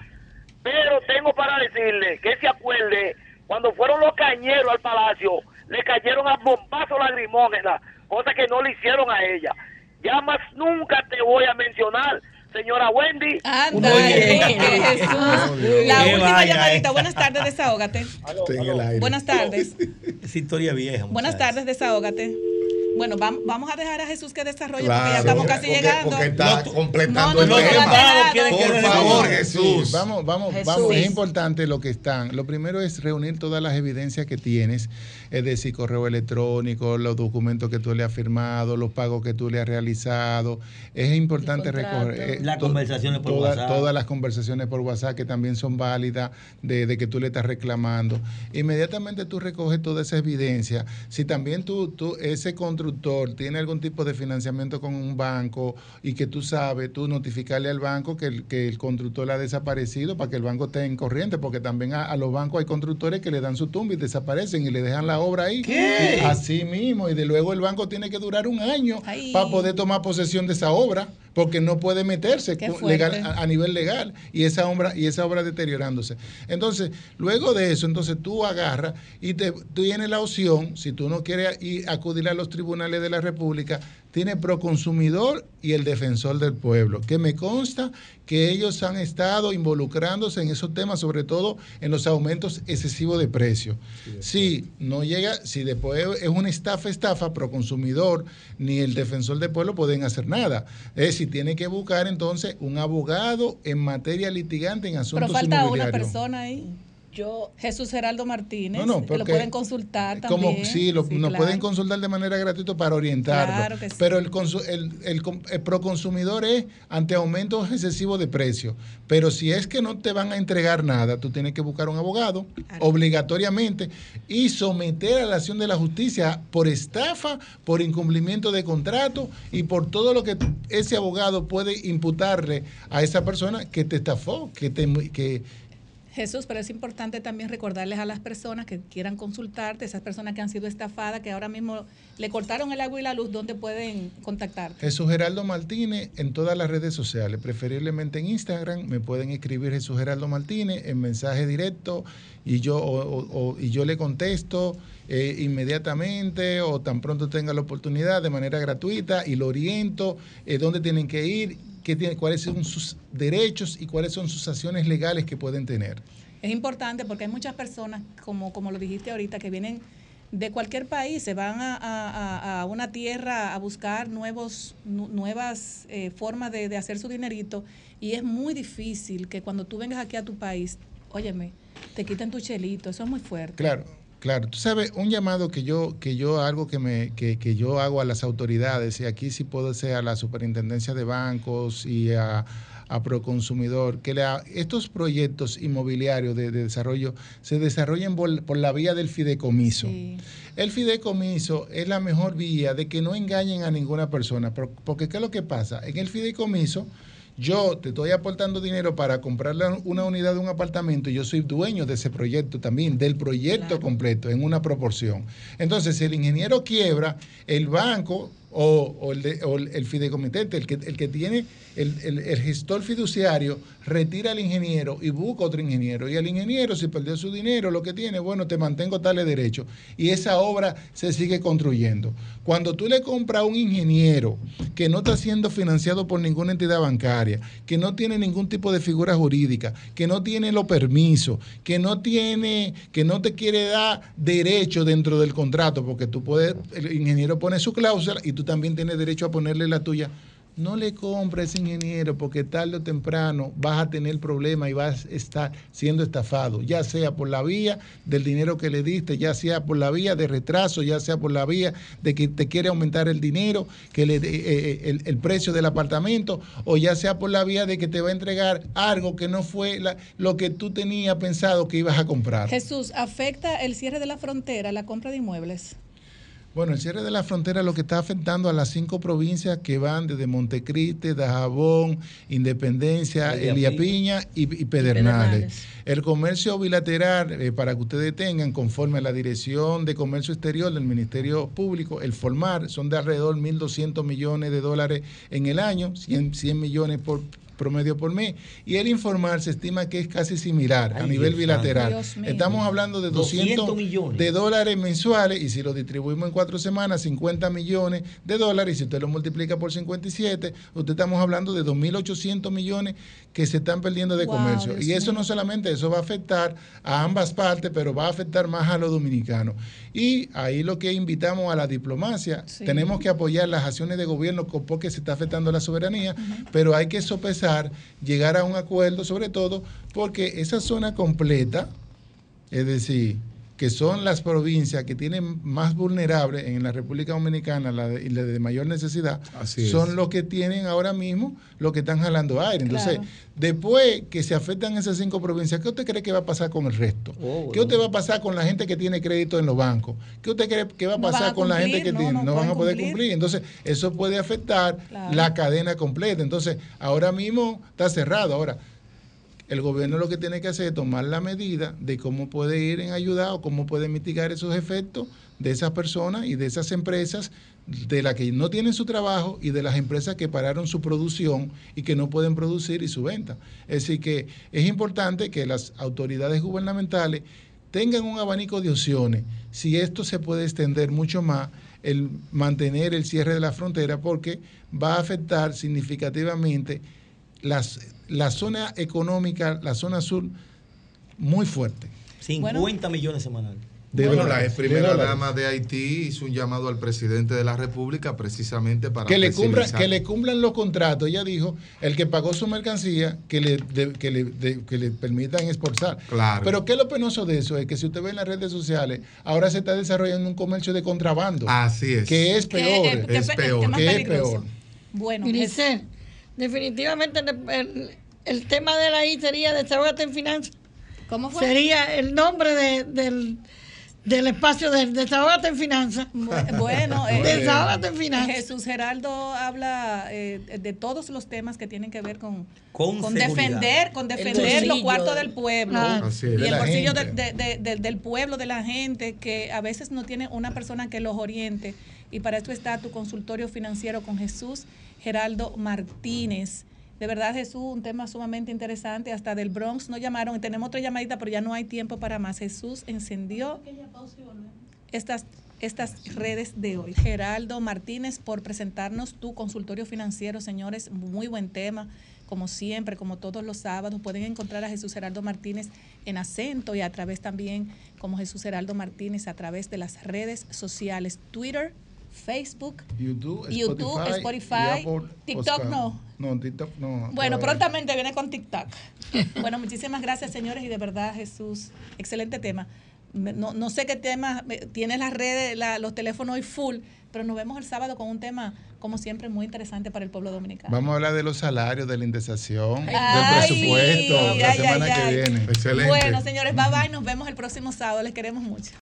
Pero tengo para decirle que se acuerde, cuando fueron los cañeros al palacio, le cayeron a bombazo lagrimógenas, cosa que no le hicieron a ella. Ya más nunca te voy a mencionar, señora Wendy. Anda, Jesús. La última llamadita. Buenas tardes, desahógate. Estoy en el aire. Buenas tardes. Es historia vieja. Buenas tardes, desahógate. Bueno, vam- vamos a dejar a Jesús que desarrolle porque ya estamos porque- casi porque- llegando. porque está completando No, no, el no, tema. no, no, no, Por no, no, favor, no, no. Jesús. Vamos, vamos, Jesús. vamos. Es importante lo que están. Lo primero es reunir todas las evidencias que tienes, es decir, correo electrónico, los documentos que tú le has firmado, los pagos que tú le has realizado. Es importante recoger eh, Las conversaciones por toda- WhatsApp. Todas las conversaciones por WhatsApp que también son válidas de, de que tú le estás reclamando. Inmediatamente tú recoges toda esa evidencia. Si también tú, tú, ese constructor tiene algún tipo de financiamiento con un banco y que tú sabes, tú notificarle al banco que el, que el constructor ha desaparecido para que el banco esté en corriente, porque también a, a los bancos hay constructores que le dan su tumba y desaparecen y le dejan la obra ahí. ¿Qué? Así mismo. Y de luego el banco tiene que durar un año Ay. para poder tomar posesión de esa obra, porque no puede meterse legal- a, a nivel legal y esa obra y esa obra deteriorándose. Entonces, luego de eso, entonces tú agarras y te tienes la opción, si tú no quieres ir acudir a los tribunales de la República, tiene Proconsumidor y el Defensor del Pueblo, que me consta que ellos han estado involucrándose en esos temas, sobre todo en los aumentos excesivos de precios. Si no llega, si después es una estafa, estafa, Proconsumidor ni el Defensor del Pueblo pueden hacer nada. Es decir, tiene que buscar entonces un abogado en materia litigante en Pero asuntos falta una inmobiliarios. persona ahí. Yo, Jesús Geraldo Martínez, No, no, que lo pueden consultar también. Como sí, lo, nos claro. pueden consultar de manera gratuita para orientarlo. Claro que sí. Pero el, el, el el proconsumidor es ante aumentos excesivos de precio. Pero si es que no te van a entregar nada, tú tienes que buscar un abogado obligatoriamente y someter a la acción de la justicia por estafa, por incumplimiento de contrato y por todo lo que ese abogado puede imputarle a esa persona que te estafó, que te que Jesús, pero es importante también recordarles a las personas que quieran consultarte, esas personas que han sido estafadas, que ahora mismo le cortaron el agua y la luz, ¿dónde pueden contactarte? Jesús Geraldo Martínez en todas las redes sociales, preferiblemente en Instagram, me pueden escribir Jesús Geraldo Martínez en mensaje directo y yo, o- y yo le contesto eh, inmediatamente o tan pronto tenga la oportunidad de manera gratuita y lo oriento eh, dónde tienen que ir, qué tiene, cuáles son sus derechos y cuáles son sus acciones legales que pueden tener. Es importante porque hay muchas personas, como, como lo dijiste ahorita, que vienen de cualquier país, se van a, a- a- una tierra a buscar nuevos, nu- nuevas eh, formas de, de hacer su dinerito y es muy difícil que cuando tú vengas aquí a tu país, óyeme, te quiten tu chelito, eso es muy fuerte. Claro, claro. Tú sabes, un llamado que yo, que yo algo que me, que, que yo hago a las autoridades, y aquí sí puedo ser a la superintendencia de bancos y a, a Proconsumidor, que la- estos proyectos inmobiliarios de, de desarrollo se desarrollen por, por la vía del fideicomiso. El fideicomiso es la mejor vía de que no engañen a ninguna persona, por- porque ¿qué es lo que pasa? En el fideicomiso yo te estoy aportando dinero para comprar una unidad de un apartamento y yo soy dueño de ese proyecto también, del proyecto completo, en una proporción. Entonces, si el ingeniero quiebra, el banco o, el, de- o el- fideicomitente, el que, el que tiene el, el- el gestor fiduciario, retira al ingeniero y busca otro ingeniero. Y el ingeniero, si perdió su dinero, lo que tiene, bueno, te mantengo tales derechos. Y esa obra se sigue construyendo. Cuando tú le compras a un ingeniero que no está siendo financiado por ninguna entidad bancaria, que no tiene ningún tipo de figura jurídica, que no tiene los permisos, que no tiene, que no te quiere dar derecho dentro del contrato, porque tú puedes, el ingeniero pone su cláusula y tú también tienes derecho a ponerle la tuya. no le compre a ese ingeniero porque tarde o temprano vas a tener problemas y vas a estar siendo estafado, ya sea por la vía del dinero que le diste, ya sea por la vía de retraso, ya sea por la vía de que te quiere aumentar el dinero, que le, eh, eh, el, el precio del apartamento, o ya sea por la vía de que te va a entregar algo que no fue la- lo que tú tenías pensado que ibas a comprar. Jesús, ¿afecta el cierre de la frontera la compra de inmuebles? Bueno, el cierre de la frontera lo que está afectando a las cinco provincias que van desde Montecristi, Dajabón, Independencia, Elia Elia Piña. Piña y, y Pedernales. Pedernales. El comercio bilateral, eh, para que ustedes tengan, conforme a la Dirección de Comercio Exterior del Ministerio Público, el FORMAR, son de alrededor 1.200 millones de dólares en el año, 100, 100 millones por promedio por mes. Y el informal se estima que es casi similar a nivel Dios bilateral. Dios. Estamos hablando de 200, 200 millones. de dólares mensuales y si lo distribuimos en cuatro semanas, 50 millones de dólares y si usted lo multiplica por 57, usted estamos hablando de 2.800 millones que se están perdiendo de Wow, comercio. Dios y eso mío. no solamente, eso va a afectar a ambas partes, pero va a afectar más a los dominicanos. Y ahí lo que invitamos a la diplomacia, Sí. tenemos que apoyar las acciones de gobierno porque se está afectando la soberanía, pero hay que sopesar, llegar a un acuerdo, sobre todo porque esa zona completa, es decir, que son las provincias que tienen más vulnerables en la República Dominicana la de, y la de mayor necesidad, Así son los que tienen ahora mismo lo que están jalando aire. Entonces, Claro. después que se afectan esas cinco provincias, ¿qué usted cree que va a pasar con el resto? ¿Qué usted va a pasar con la gente que tiene crédito en los bancos? ¿Qué usted cree que va a No pasar a con la gente que no, tiene? no No, van a poder cumplir. cumplir. Entonces, eso puede afectar Claro. la cadena completa. Entonces, ahora mismo está cerrado. Ahora, el gobierno lo que tiene que hacer es tomar la medida de cómo puede ir en ayuda o cómo puede mitigar esos efectos de esas personas y de esas empresas de las que no tienen su trabajo y de las empresas que pararon su producción y que no pueden producir y su venta. Es decir, que es importante que las autoridades gubernamentales tengan un abanico de opciones. Si esto se puede extender mucho más, el mantener el cierre de la frontera, porque va a afectar significativamente las, la zona económica, la zona sur, muy fuerte. 50 millones semanales. De bueno, dólares, la ex de primera dólares. dama de Haití hizo un llamado al presidente de la República precisamente para que le, cumpla- que le cumplan los contratos. Ella dijo, el que pagó su mercancía, que le, de- que le, de- que le permitan exportar. Claro. Pero ¿qué es lo penoso de eso? Es que si usted ve en las redes sociales, ahora se está desarrollando un comercio de contrabando. Así es. Que es Que- peor. eh, que es pe- peor. que es peor. Bueno, Grisel, definitivamente el, el- el tema de la I sería Desahógate en Finanzas. ¿Cómo fue? Sería el nombre de- del, del espacio de Desahógate en Finanzas. Bueno, eh, Desahógate en Finanzas. Jesús Geraldo habla eh, de todos los temas que tienen que ver con, Con defender, con defender los cuartos del pueblo Ah. Y De el bolsillo de- gente. de- de- de- del pueblo, de la gente, que a veces no tiene una persona que los oriente. Y para esto está tu consultorio financiero con Jesús Geraldo Martínez. De verdad, Jesús, un tema sumamente interesante. Hasta del Bronx nos llamaron tenemos otra llamadita, pero ya no hay tiempo para más. Jesús encendió estas, estas redes de hoy. Geraldo Martínez por presentarnos tu consultorio financiero, señores. Muy buen tema. Como siempre, como todos los sábados, pueden encontrar a Jesús Geraldo Martínez en acento y a través también como Jesús Geraldo Martínez a través de las redes sociales, Twitter, Facebook, YouTube, YouTube, Spotify, TikTok no. No, TikTok no. Bueno, prontamente viene con TikTok. Bueno, muchísimas gracias, señores, y de verdad, Jesús, excelente tema. No, no sé qué tema, tienes las redes, la- los teléfonos hoy full, pero nos vemos el sábado con un tema, como siempre, muy interesante para el pueblo dominicano. Vamos a hablar de los salarios, de la indexación, Ay, del presupuesto, la semana ay, que viene. Excelente. Bueno, señores, bye bye, nos vemos el próximo sábado, les queremos mucho.